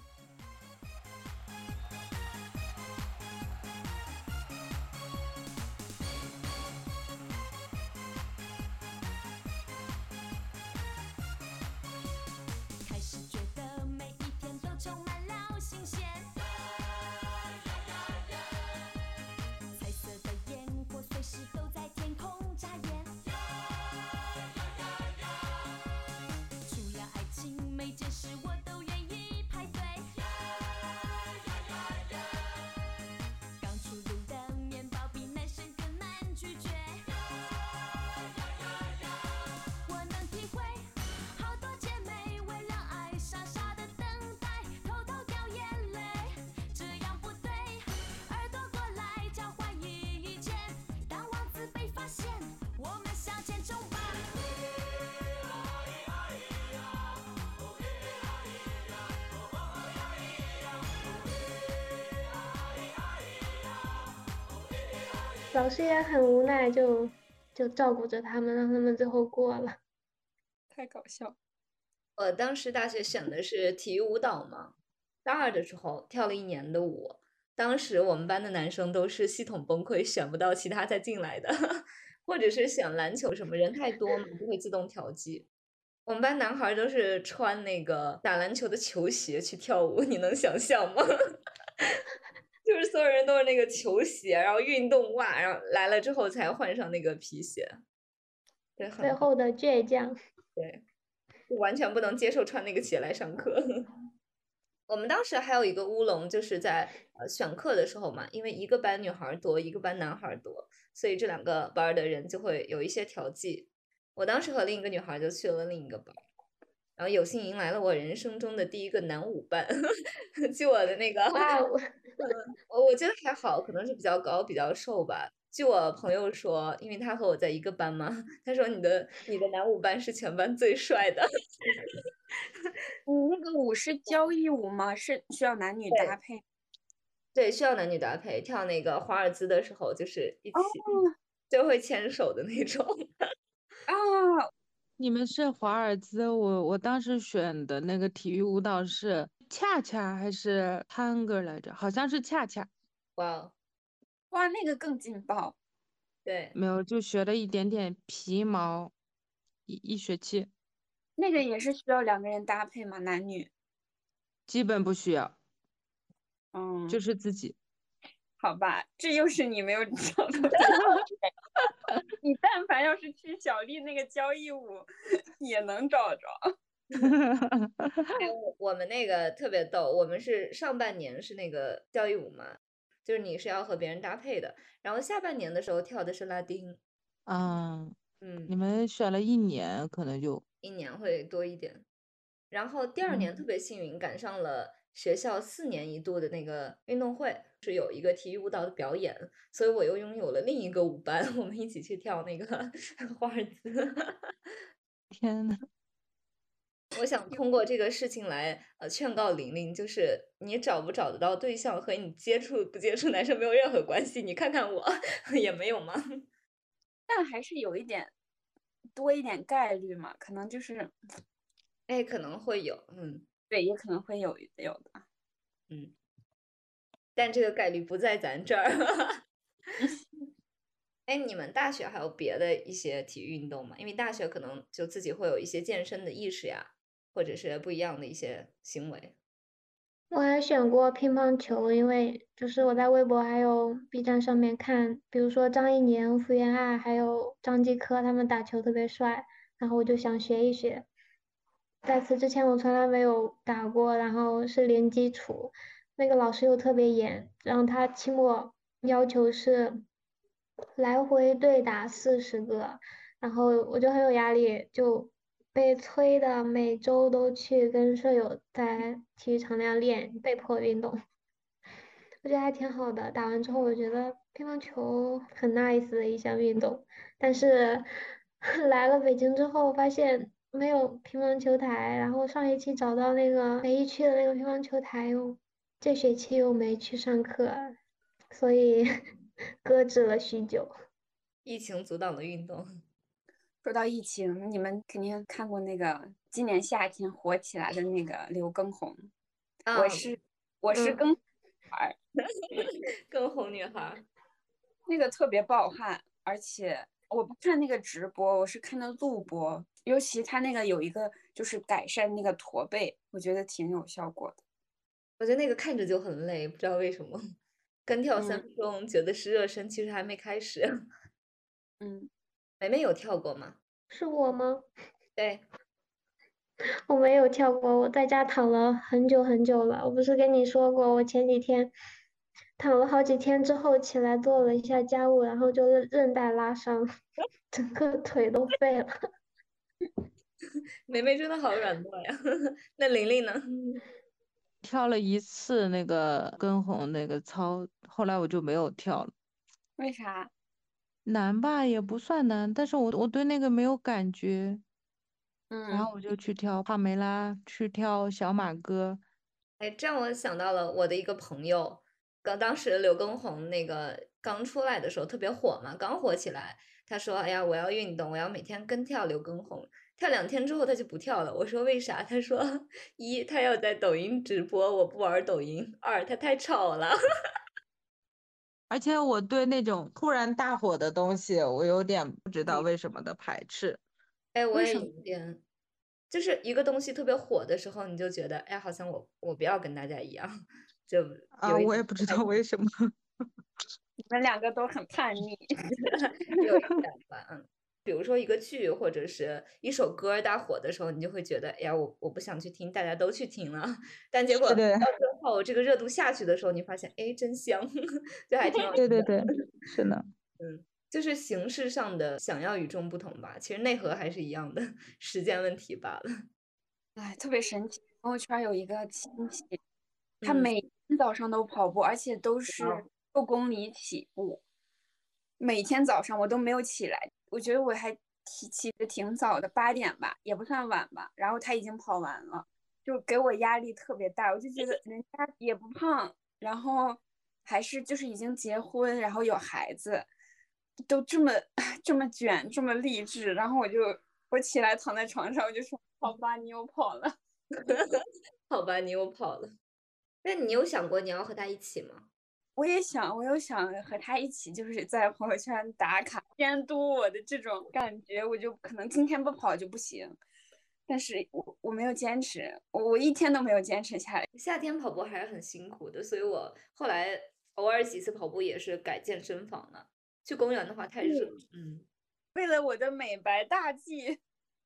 很无奈，就就照顾着他们，让他们最后过了。太搞笑！我当时大学选的是体育舞蹈嘛，大二的时候跳了一年的舞。当时我们班的男生都是系统崩溃，选不到其他再进来的，或者是选篮球什么人太多嘛，就会自动调剂。我们班男孩都是穿那个打篮球的球鞋去跳舞，你能想象吗？就是所有人都是那个球鞋，然后运动袜，然后来了之后才换上那个皮鞋。对，最后的倔强。对，完全不能接受穿那个鞋来上课。我们当时还有一个乌龙，就是在呃选课的时候嘛，因为一个班女孩儿多，一个班男孩儿多，所以这两个班儿的人就会有一些调剂。我当时和另一个女孩儿就去了另一个班儿，然后有幸迎来了我人生中的第一个男舞伴。据我的那个，我我觉得还好，可能是比较高、比较瘦吧。据我朋友说，因为他和我在一个班嘛，他说你的你的男舞伴是全班最帅的。你那个舞是交谊舞吗？是需要男女搭配？对，需要男女搭配。跳那个华尔兹的时候，就是一起哦就会牵手的那种。啊，你们是华尔兹，我我当时选的那个体育舞蹈是恰恰还是 tango 来着？好像是恰恰，哇哦，哇，那个更劲爆。对，没有，就学了一点点皮毛，一一学期，那个也是需要两个人搭配吗？男女？基本不需要，嗯，就是自己。好吧，这又是你没有找到的 你但凡要是去小丽那个交谊舞，也能找着。哎，我我们那个特别逗，我们是上半年是那个交谊舞嘛，就是你是要和别人搭配的，然后下半年的时候跳的是拉丁，嗯，嗯，你们选了一年，可能就一年会多一点。然后第二年特别幸运，赶上了学校四年一度的那个运动会，是有一个体育舞蹈的表演，所以我又拥有了另一个舞伴，我们一起去跳那个华尔兹。天呐，我想通过这个事情来呃劝告玲玲，就是你找不找得到对象和你接触不接触男生没有任何关系，你看看我 也没有吗？但还是有一点多一点概率嘛，可能就是哎，可能会有，嗯对，也可能会有有的。嗯，但这个概率不在咱这儿。哎，你们大学还有别的一些体育运动吗？因为大学可能就自己会有一些健身的意识呀，或者是不一样的一些行为。我还选过乒乓球，因为就是我在微博还有 B 站上面看，比如说张怡宁、福原爱还有张继科他们打球特别帅，然后我就想学一学。在此之前我从来没有打过，然后是零基础，那个老师又特别严，然后他期末要求是来回对打四十个，然后我就很有压力，就被催的每周都去跟舍友在体育场那样练，被迫运动。我觉得还挺好的，打完之后我觉得乒乓球很 nice 的一项运动，但是 来了北京之后发现没有乒乓球台，然后上学期找到那个北一区的那个乒乓球台又这学期又没去上课，所以 搁置了许久。疫情阻挡了运动。说到疫情，你们肯定看过那个今年夏天火起来的那个刘畊宏，啊我是我是嗯更 儿，更红女孩儿，那个特别暴汗，而且我不看那个直播，我是看的录播，尤其他那个有一个就是改善那个驼背，我觉得挺有效果的。我觉得那个看着就很累，不知道为什么。跟跳三嗯分钟，觉得是热身，其实还没开始。嗯，梅梅有跳过吗？是我吗？对，我没有跳过，我在家躺了很久很久了。我不是跟你说过，我前几天躺了好几天之后起来做了一下家务，然后就韧韧带拉伤，整个腿都废了。梅梅真的好软弱呀。那玲玲呢？嗯，跳了一次那个跟红那个操，后来我就没有跳了。为啥？难吧，也不算难，但是我我对那个没有感觉，嗯然嗯，后我就去跳帕梅拉，去跳小马哥。哎，这让我想到了我的一个朋友，刚当时刘畊宏那个刚出来的时候特别火嘛，刚火起来，他说：“哎呀，我要运动，我要每天跟跳刘畊宏。”跳两天之后他就不跳了。我说为啥？他说：一，他要在抖音直播，我不玩抖音；二，他太吵了。而且我对那种突然大火的东西，我有点不知道嗯为什么的排斥。哎，我也有点，就是一个东西特别火的时候，你就觉得，哎，好像我我不要跟大家一样，就啊，我也不知道为什么。你们两个都很叛逆。有一点吧，嗯。比如说一个剧或者是一首歌大火的时候，你就会觉得，哎呀，我我不想去听，大家都去听了。但结果到最后这个热度下去的时候，你发现，哎，真香，就还挺好对意思的。对对，是的，嗯就是形式上的想要与众不同吧，其实内核还是一样的，时间问题罢了。哎，特别神奇。朋友圈有一个亲戚，他嗯每天早上都跑步，而且都是哦六公里起步。每天早上我都没有起来，我觉得我还起起的挺早的，八点吧，也不算晚吧。然后他已经跑完了，就给我压力特别大。我就觉得人家也不胖，然后还是就是已经结婚，然后有孩子，都这么 这么卷，这么励志。然后我就我起来躺在床上，我就说：“好吧，你又跑了。”好吧，你又跑了。那你有想过你要和他一起吗？我也想，我有想和他一起，就是在朋友圈打卡监督我的这种感觉，我就可能今天不跑就不行。但是我我没有坚持，我我一天都没有坚持下来。夏天跑步还是很辛苦的，所以我后来偶尔几次跑步也是改健身房了。去公园的话太热，嗯，为了我的美白大计，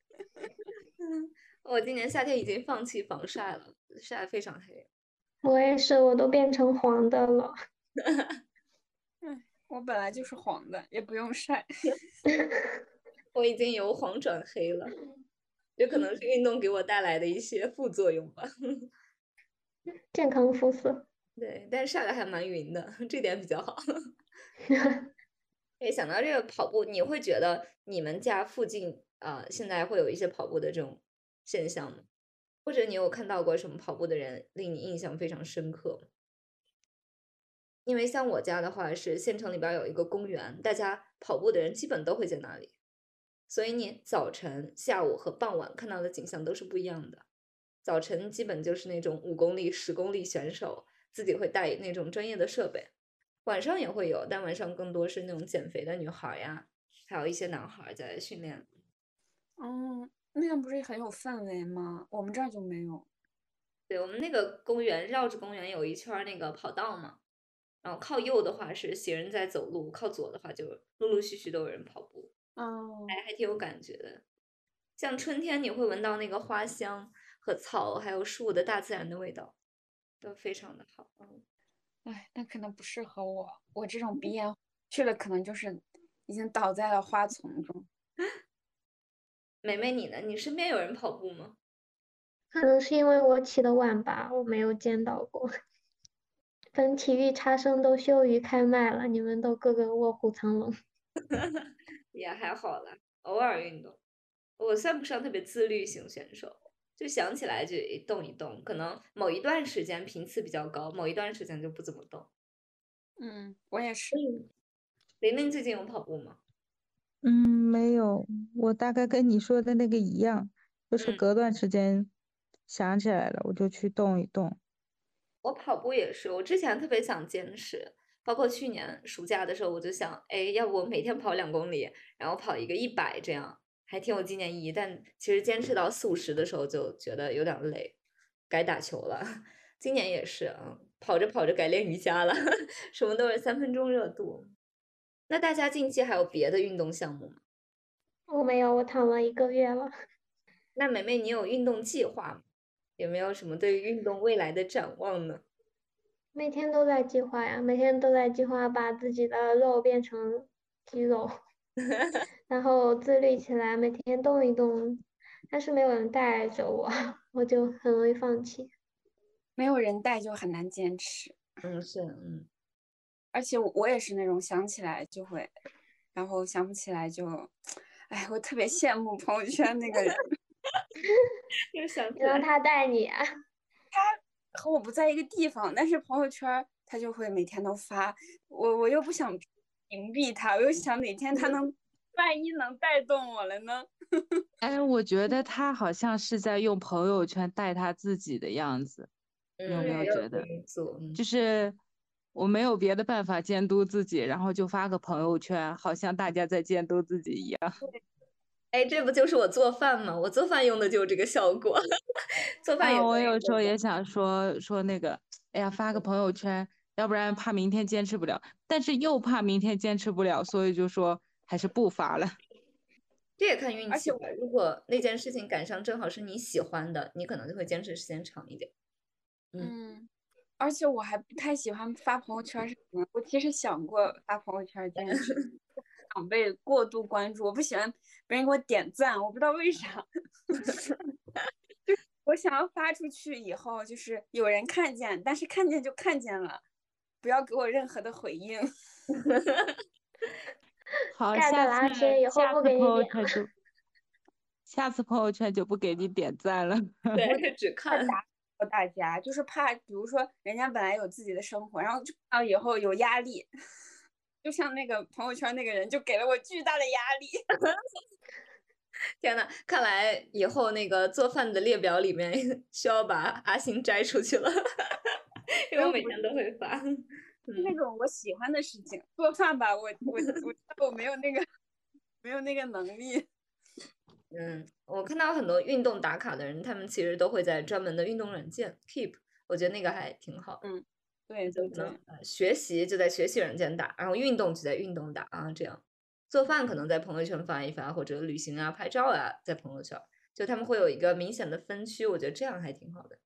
我今年夏天已经放弃防晒了，晒得非常黑。我也是，我都变成黄的了。我本来就是黄的，也不用晒。我已经由黄转黑了，有可能是运动给我带来的一些副作用吧。健康肤色。对，但是晒的还蛮匀的，这点比较好。哎，想到这个跑步，你会觉得你们家附近啊、呃现在会有一些跑步的这种现象吗？或者你有看到过什么跑步的人令你印象非常深刻？因为像我家的话是县城里边有一个公园，大家跑步的人基本都会在那里，所以你早晨、下午和傍晚看到的景象都是不一样的。早晨基本就是那种五公里、十公里选手自己会带那种专业的设备，晚上也会有，但晚上更多是那种减肥的女孩呀，还有一些男孩在训练。嗯，那样不是很有氛围吗？我们这儿就没有。对，我们那个公园绕着公园有一圈那个跑道嘛，然后靠右的话是行人在走路，靠左的话就陆陆续续都有人跑步，哦，还还挺有感觉的。像春天你会闻到那个花香和草还有树的大自然的味道，都非常的好。嗯，哎，那可能不适合我，我这种鼻炎去了，可能就是已经倒在了花丛中。梅梅你呢？你身边有人跑步吗？可能是因为我起的晚吧，我没有见到过。等体育差生都羞于开麦了，你们都个个卧虎藏龙。也还好啦，偶尔运动。我算不上特别自律型选手，就想起来就一动一动，可能某一段时间频次比较高，某一段时间就不怎么动。嗯，我也是。玲玲最近有跑步吗？嗯，没有，我大概跟你说的那个一样，就是嗯隔段时间想起来了，我就去动一动。我跑步也是，我之前特别想坚持，包括去年暑假的时候，我就想，哎，要不我每天跑两公里，然后跑一个一百，这样还挺有纪念意义。但其实坚持到四五十的时候，就觉得有点累，该打球了。今年也是嗯，跑着跑着改练瑜伽了，什么都是三分钟热度。那大家近期还有别的运动项目吗？我没有，我躺了一个月了。那梅梅，你有运动计划吗？有没有什么对于运动未来的展望呢？每天都在计划呀，每天都在计划把自己的肉变成肌肉，然后自律起来，每天动一动。但是没有人带着我，我就很容易放弃。没有人带就很难坚持，嗯，是，嗯，而且我我也是那种想起来就会，然后想不起来就，哎，我特别羡慕朋友圈那个人，又想让，他带你啊，和我不在一个地方，但是朋友圈他就会每天都发，我我又不想屏蔽他，我又想哪天他能，万一能带动我了呢？哎，我觉得他好像是在用朋友圈带他自己的样子，嗯，有没有觉得？嗯就是我没有别的办法监督自己，然后就发个朋友圈，好像大家在监督自己一样。哎，这不就是我做饭吗？我做饭用的就是这个效果，做饭也啊，我有时候也想说说那个，哎呀，发个朋友圈，要不然怕明天坚持不了，但是又怕明天坚持不了，所以就说还是不发了。这也看运气而且气吧。如果那件事情赶上正好是你喜欢的，你可能就会坚持时间长一点。嗯，而且我还不太喜欢发朋友圈儿什么的。我其实想过发朋友圈儿这件事，不想被过度关注，我不喜欢别人给我点赞，我不知道为啥。就我想要发出去以后，就是有人看见，但是看见就看见了，不要给我任何的回应。好下次以后不给你点朋友圈就下次朋友圈就不给你点赞了。对，只看。到大家，就是怕，比如说人家本来有自己的生活，然后就到以后有压力，就像那个朋友圈那个人，就给了我巨大的压力。天呐，看来以后那个做饭的列表里面需要把阿星摘出去了，因为我每天都会发。是那种我喜欢的事情，做饭吧，我我我我没有那个没有那个能力。嗯，我看到很多运动打卡的人，他们其实都会在专门的运动软件 Keep，我觉得那个还挺好嗯。对对对可能，呃学习就在学习软件打，然后运动就在运动打啊，这样。做饭可能在朋友圈发一发，或者旅行啊、拍照啊，在朋友圈，就他们会有一个明显的分区，我觉得这样还挺好的。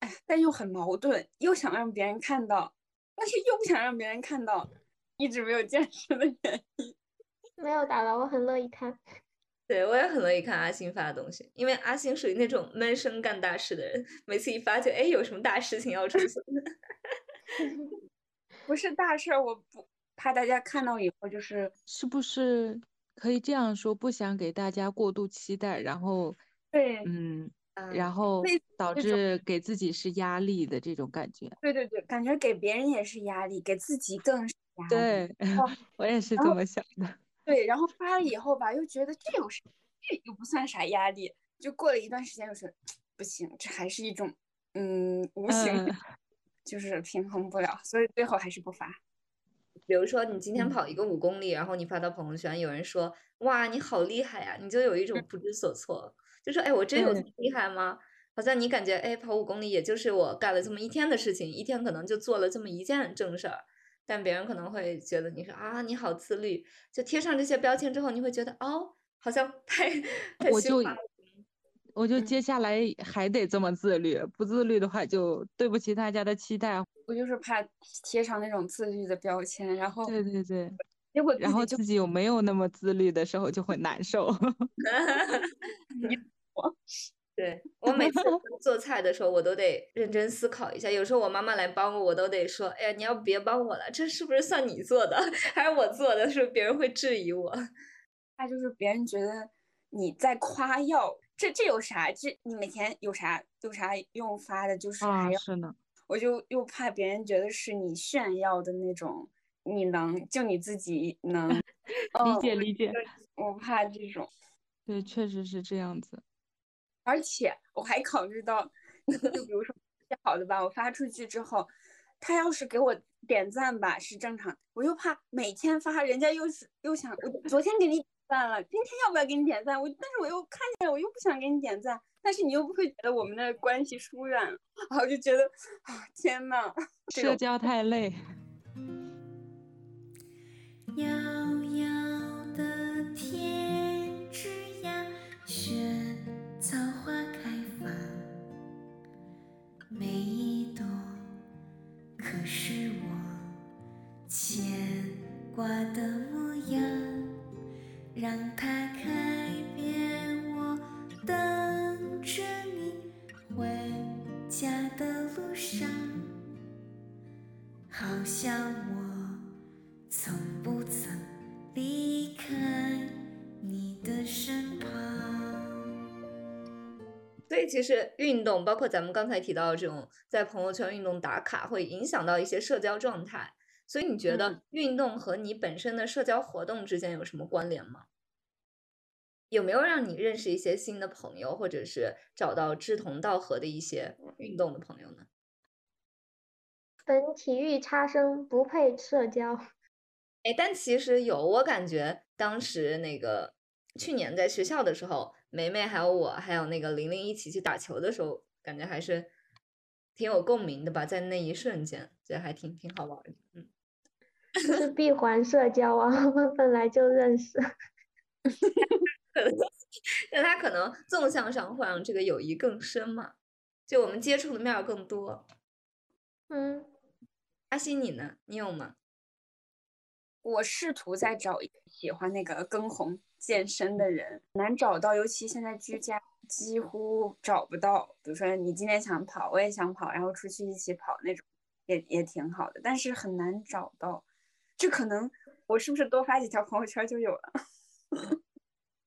哎，但又很矛盾，又想让别人看到，但是又不想让别人看到，一直没有坚持的原因。没有打了，我很乐意看。对，我也很乐意看阿星发的东西，因为阿星属于那种闷声干大事的人，每次一发就哎有什么大事情要出现。不是大事儿，我不怕大家看到以后就是是不是可以这样说？不想给大家过度期待，然后对嗯，啊然后导致给自己是压力的这种感觉。对对对，感觉给别人也是压力，给自己更是压力。对，我也是这么想的。对，然后发了以后吧，又觉得这有啥，这又不算啥压力。就过了一段时间，又是不行，这还是一种嗯无形的，嗯就是平衡不了，所以最后还是不发。比如说你今天嗯跑一个五公里，然后你发到朋友圈，有人说哇你好厉害呀，你就有一种不知所措，就说哎我真有这么厉害吗？好像你感觉哎跑五公里也就是我干了这么一天的事情，一天可能就做了这么一件正事儿，但别人可能会觉得你说啊你好自律，就贴上这些标签之后，你会觉得哦好像太 太我就虚华了我就嗯接下来还得这么自律，不自律的话就对不起大家的期待。我就是怕贴上那种自律的标签，然后对对对，结果然后自己就自己有没有那么自律的时候就会难受。对我每次 做菜的时候，我都得认真思考一下。有时候我妈妈来帮我，我都得说：“哎呀，你要别帮我了，这是不是算你做的，还是我做的？”是不是别人会质疑我？那就是别人觉得你在夸耀，这这有啥？这你每天有啥有啥用发的？就是还啊，要，是呢，我就又怕别人觉得是你炫耀的那种，你能就你自己能，理嗯，解理解，我怕这种。对，确实是这样子。而且我还考虑到，就比如说好的吧，我发出去之后，他要是给我点赞吧是正常，我又怕每天发，人家又是又想我昨天给你点赞了，今天要不要给你点赞？我但是我又看见，我又不想给你点赞，但是你又不会觉得我们的关系疏远了，然后就觉得啊天呐，社交太累。是我牵挂的模样，让它开遍我等着你回家的路上。好像我从不曾离开你的身旁。所以其实运动，包括咱们刚才提到的这种在朋友圈运动打卡，会影响到一些社交状态。所以你觉得嗯运动和你本身的社交活动之间有什么关联吗？有没有让你认识一些新的朋友，或者是找到志同道合的一些运动的朋友呢？本体育差生不配社交。哎，但其实有，我感觉当时那个去年在学校的时候，梅梅还有我，还有那个玲玲一起去打球的时候，感觉还是挺有共鸣的吧，在那一瞬间，觉得还挺挺好玩的。嗯，这是闭环社交啊，我们本来就认识。可能，但他可能纵向上会让这个友谊更深嘛，就我们接触的面儿更多。嗯，阿西你呢？你有吗？我试图在找一个喜欢那个跟红健身的人，难找到，尤其现在居家几乎找不到。比如说你今天想跑，我也想跑，然后出去一起跑那种，也也挺好的，但是很难找到。这可能我是不是多发几条朋友圈就有了？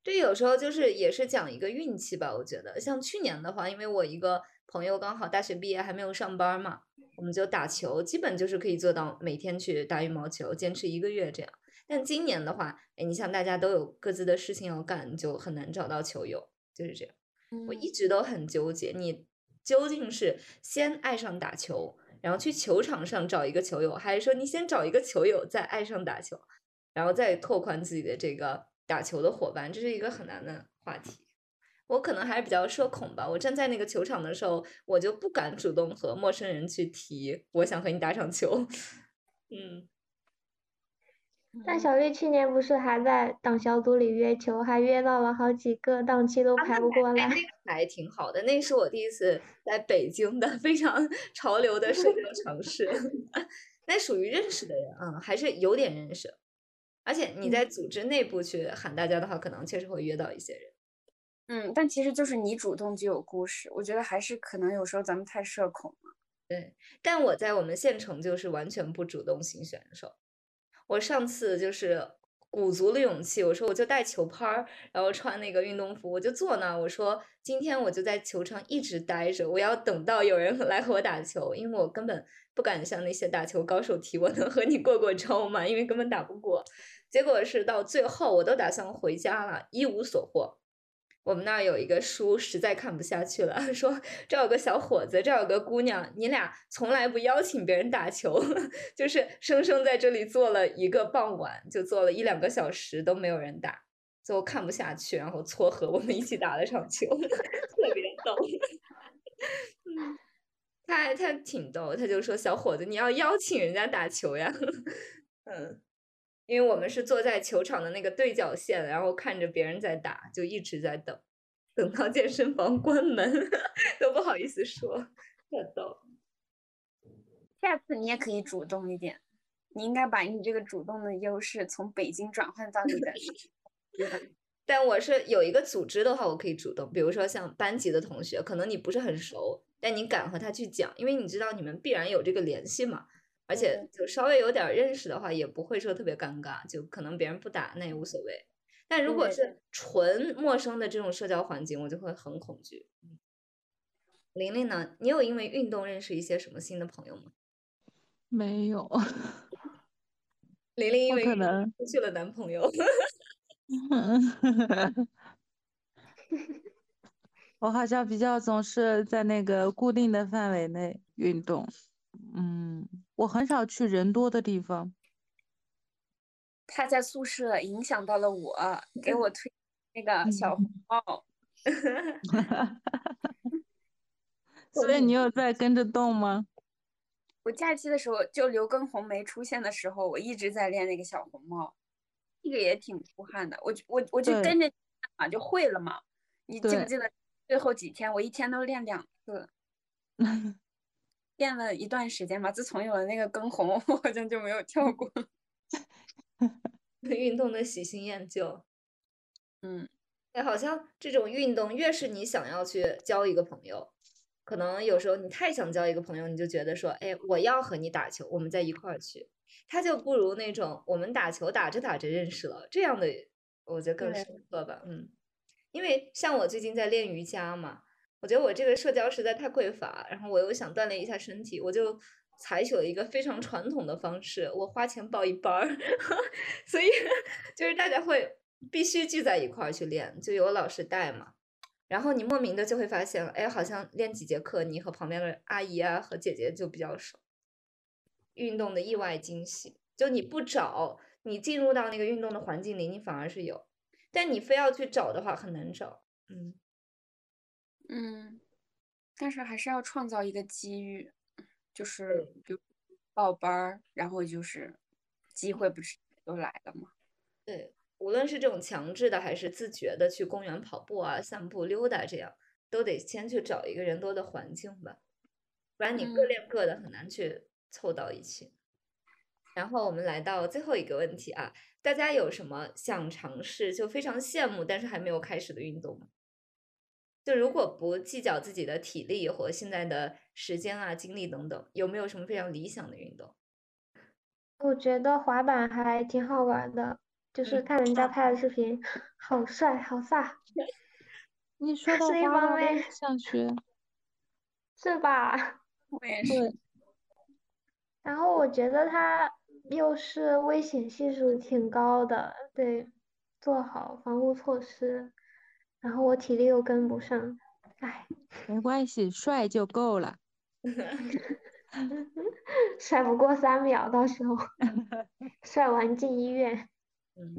这有时候就是也是讲一个运气吧，我觉得。像去年的话，因为我一个朋友刚好大学毕业还没有上班嘛，我们就打球，基本就是可以做到每天去打羽毛球，坚持一个月这样。但今年的话，哎，你像大家都有各自的事情要干，就很难找到球友，就是这样。我一直都很纠结，你究竟是先爱上打球，然后去球场上找一个球友，还是说你先找一个球友再爱上打球，然后再拓宽自己的这个打球的伙伴？这是一个很难的话题。我可能还是比较社恐吧。我站在那个球场的时候，我就不敢主动和陌生人去提我想和你打场球。嗯，但小绿去年不是还在党小组里约球，还约到了好几个，档期都排不过哎，来。那个还挺好的，那是我第一次在北京的非常 潮流的社交城市，那属于认识的人，嗯，还是有点认识。而且你在组织内部去喊大家的话，可能确实会约到一些人。嗯，但其实就是你主动就有故事，我觉得还是可能有时候咱们太社恐了。对，但我在我们县城就是完全不主动型选手。我上次就是鼓足了勇气，我说我就带球拍儿，然后穿那个运动服，我就坐那儿。我说今天我就在球场一直待着，我要等到有人 来和我打球，因为我根本不敢向那些打球高手提 我能和你过过招吗？因为根本打不过。结果是到最后，我都打算回家了，一无所获。我们那儿有一个叔实在看不下去了，说这有个小伙子，这有个姑娘，你俩从来不邀请别人打球，就是生生在这里坐了一个傍晚，就坐了一两个小时都没有人打，最后看不下去，然后撮合我们一起打了场球，特别逗。嗯，他还他挺逗，他就说小伙子你要邀请人家打球呀，嗯。因为我们是坐在球场的那个对角线，然后看着别人在打，就一直在等，等到健身房关门 都不好意思说，太逗。下次你也可以主动一点，你应该把你这个主动的优势从北京转换到你的。但我是有一个组织的话，我可以主动，比如说像班级的同学，可能你不是很熟，但你敢和他去讲，因为你知道你们必然有这个联系嘛。而且就稍微有点认识的话，也不会说特别尴尬，就可能别人不打那也无所谓。但如果是纯陌生的这种社交环境，我就会很恐惧。玲玲呢？你有因为运动认识一些什么新的朋友吗？没有，玲玲因为可能失去了男朋友。我好像比较总是在那个固定的范围内运动，嗯，我很少去人多的地方。他在宿舍影响到了我，给我推那个小红帽。所以你有在跟着动吗？我假期的时候，就刘畊宏没出现的时候，我一直在练那个小红帽，这个也挺出汗的。我就我我就跟着你嘛，就会了嘛。你记不记得最后几天，我一天都练两次，练了一段时间吧。自从有了那个跟红，我好像就没有跳过。运动的喜新厌旧。嗯，哎，好像这种运动越是你想要去交一个朋友，可能有时候你太想交一个朋友，你就觉得说，哎，我要和你打球，我们在一块儿去，他就不如那种我们打球打着打着认识了这样的，我觉得更深刻吧。嗯，因为像我最近在练瑜伽嘛，我觉得我这个社交实在太匮乏，然后我又想锻炼一下身体，我就采取了一个非常传统的方式，我花钱报一班儿，所以就是大家会必须聚在一块儿去练，就有老师带嘛。然后你莫名的就会发现，哎，好像练几节课，你和旁边的阿姨啊和姐姐就比较熟。运动的意外惊喜，就你不找，你进入到那个运动的环境里，你反而是有，但你非要去找的话，很难找。嗯，嗯，但是还是要创造一个机遇，就是比如报班儿，然后就是机会不是都来了吗？对，无论是这种强制的，还是自觉的去公园跑步啊、散步、溜达，这样都得先去找一个人多的环境吧，不然你各嗯练各的，很难去凑到一起。然后我们来到最后一个问题啊，大家有什么想尝试就非常羡慕但是还没有开始的运动吗？就如果不计较自己的体力和现在的时间啊、精力等等，有没有什么非常理想的运动？我觉得滑板还挺好玩的，就是嗯看人家拍的视频，好帅，好飒 你说到是一方滑板，想学。是吧？我也是。然后我觉得它又是危险系数挺高的，得做好防护措施。然后我体力又跟不上，唉，没关系，帅就够了。帅不过三秒，到时候 帅完进医院。嗯，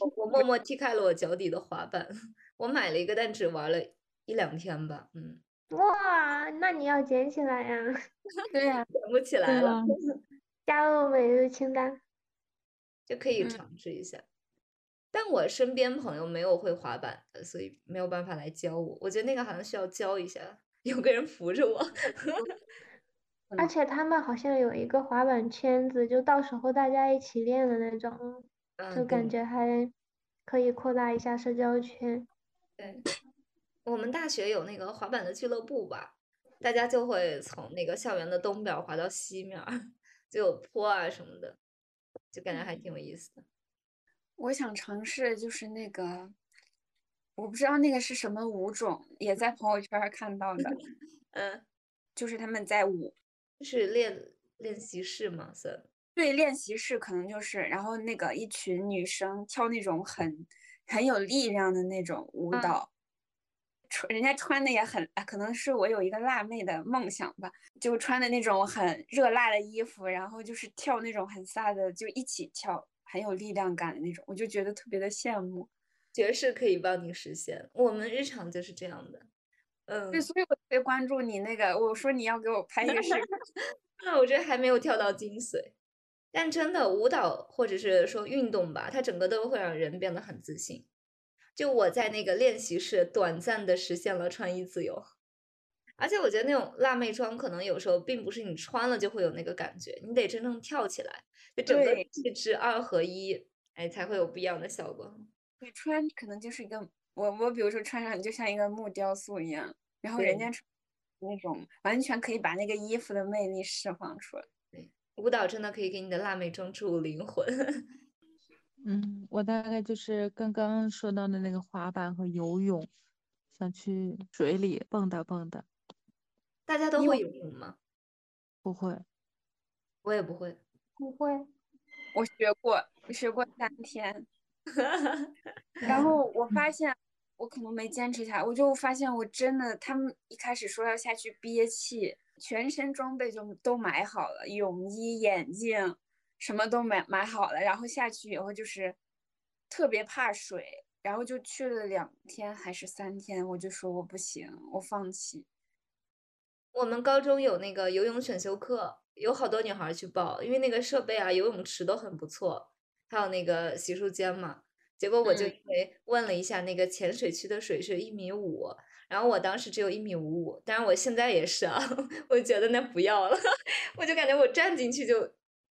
我我默默踢开了我脚底的滑板，我买了一个，但只玩了一两天吧，嗯，哇，那你要捡起来呀，对呀、捡不起来了，啊，加入每日清单。就可以嗯尝试一下。但我身边朋友没有会滑板的，所以没有办法来教我。我觉得那个好像需要教一下，有个人扶着我。而且他们好像有一个滑板圈子，就到时候大家一起练的那种，就嗯，感觉还可以扩大一下社交圈。对，我们大学有那个滑板的俱乐部吧，大家就会从那个校园的东边滑到西面，就有坡啊什么的，就感觉还挺有意思的。我想尝试就是那个，我不知道那个是什么舞种，也在朋友圈儿看到的，嗯，就是他们在舞，是练练习室吗？算。对，练习室可能就是，然后那个一群女生跳那种很很有力量的那种舞嗯蹈，穿人家穿的也很，啊可能是我有一个辣妹的梦想吧，就穿的那种很热辣的衣服，然后就是跳那种很飒的，就一起跳，很有力量感的那种，我就觉得特别的羡慕。爵士可以帮你实现，我们日常就是这样的。嗯对，，所以我特别关注你那个，我说你要给我拍一个视频。那我这还没有跳到精髓，但真的舞蹈或者是说运动吧，它整个都会让人变得很自信。就我在那个练习室短暂的实现了穿衣自由，而且我觉得那种辣妹装可能有时候并不是你穿了就会有那个感觉，你得真正跳起来，就整个对气质二合一，哎，才会有不一样的效果。对，穿可能就是一个我我比如说穿上你就像一个木雕塑一样，然后人家穿那种完全可以把那个衣服的魅力释放出来。舞蹈真的可以给你的辣妹装注入灵魂。嗯，我大概就是刚刚说到的那个滑板和游泳，想去水里蹦跶蹦跶，大家都会游泳吗？不会。我也不会。不会，我学过，我学过三天，然后我发现我可能没坚持下来，我就发现我真的，他们一开始说要下去憋气，全身装备就都买好了，泳衣、眼镜，什么都买买好了，然后下去以后就是特别怕水，然后就去了两天还是三天，我就说我不行，我放弃。我们高中有那个游泳选修课，有好多女孩儿去报，因为那个设备啊，游泳池都很不错，还有那个洗漱间嘛。结果我就嗯因为问了一下，那个浅水区的水是一米五，然后我当时只有一米五五，当然我现在也是啊，我觉得那不要了，我就感觉我站进去就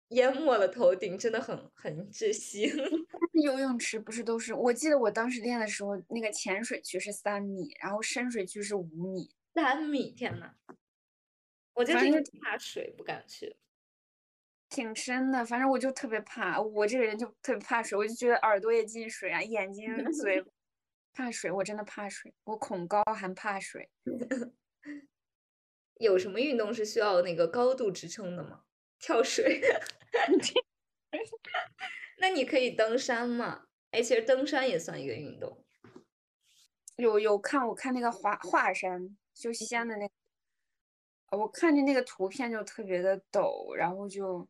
淹没了头顶，真的很很窒息。游泳池不是都是？我记得我当时练的时候，那个浅水区是三米，然后深水区是五米。三米，天呐，我就是因为怕水不敢去。挺深的，反正我就特别怕，我这个人就特别怕水，我就觉得耳朵也进水啊，眼睛、嘴 怕水，我真的怕水，我恐高还怕水。有什么运动是需要那个高度支撑的吗？跳水。那你可以登山嘛？哎，其实登山也算一个运动。有有看我看那个华华山，就西安的那个，我看见那个图片就特别的陡，然后就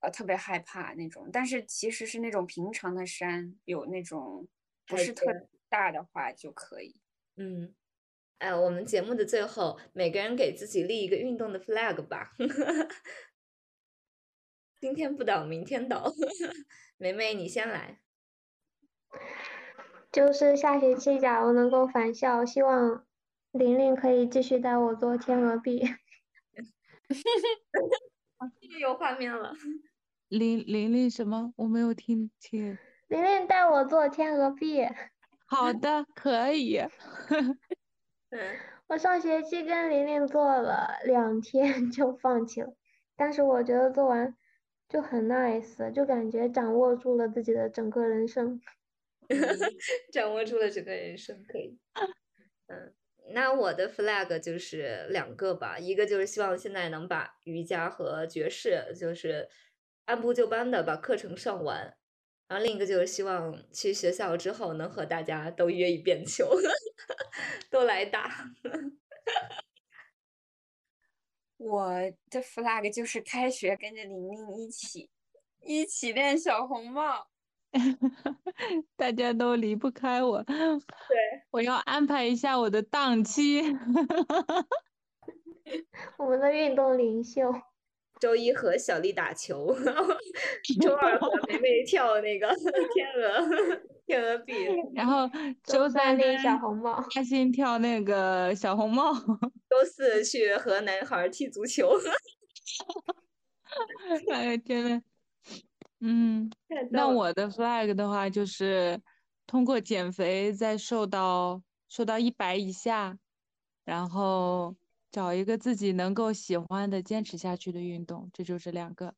呃特别害怕那种。但是其实是那种平常的山，有那种不是特阶大的话就可以。嗯，哎，我们节目的最后，每个人给自己立一个运动的 flag 吧。今天不倒，明天倒。梅梅，你先来。就是下学期假如能够返校，希望玲玲可以继续带我做天鹅臂。这个有画面了。玲玲玲什么？我没有听清。玲玲带我做天鹅臂。好的，可以。嗯，我上学期跟玲玲做了两天就放弃了，但是我觉得做完就很 nice，就感觉掌握住了自己的整个人生。掌握住了整个人生，可以。嗯，那我的 flag 就是两个吧，一个就是希望现在能把瑜伽和爵士就是按部就班的把课程上完，然后另一个就是希望去学校之后能和大家都约一遍球，都来打。我的 flag 就是开学跟着玲玲一起一起练小红帽。大家都离不开我，对，我要安排一下我的档期。我们的运动领袖，周一和小丽打球，周二和梅梅跳那个天鹅天鹅臂，然后周三练小红帽，开心跳那个小红帽，周四去和男孩踢足球。哎呀天呐！嗯，那我的 flag 的话就是通过减肥再瘦到瘦到一百以下，然后找一个自己能够喜欢的坚持下去的运动，这就是两个。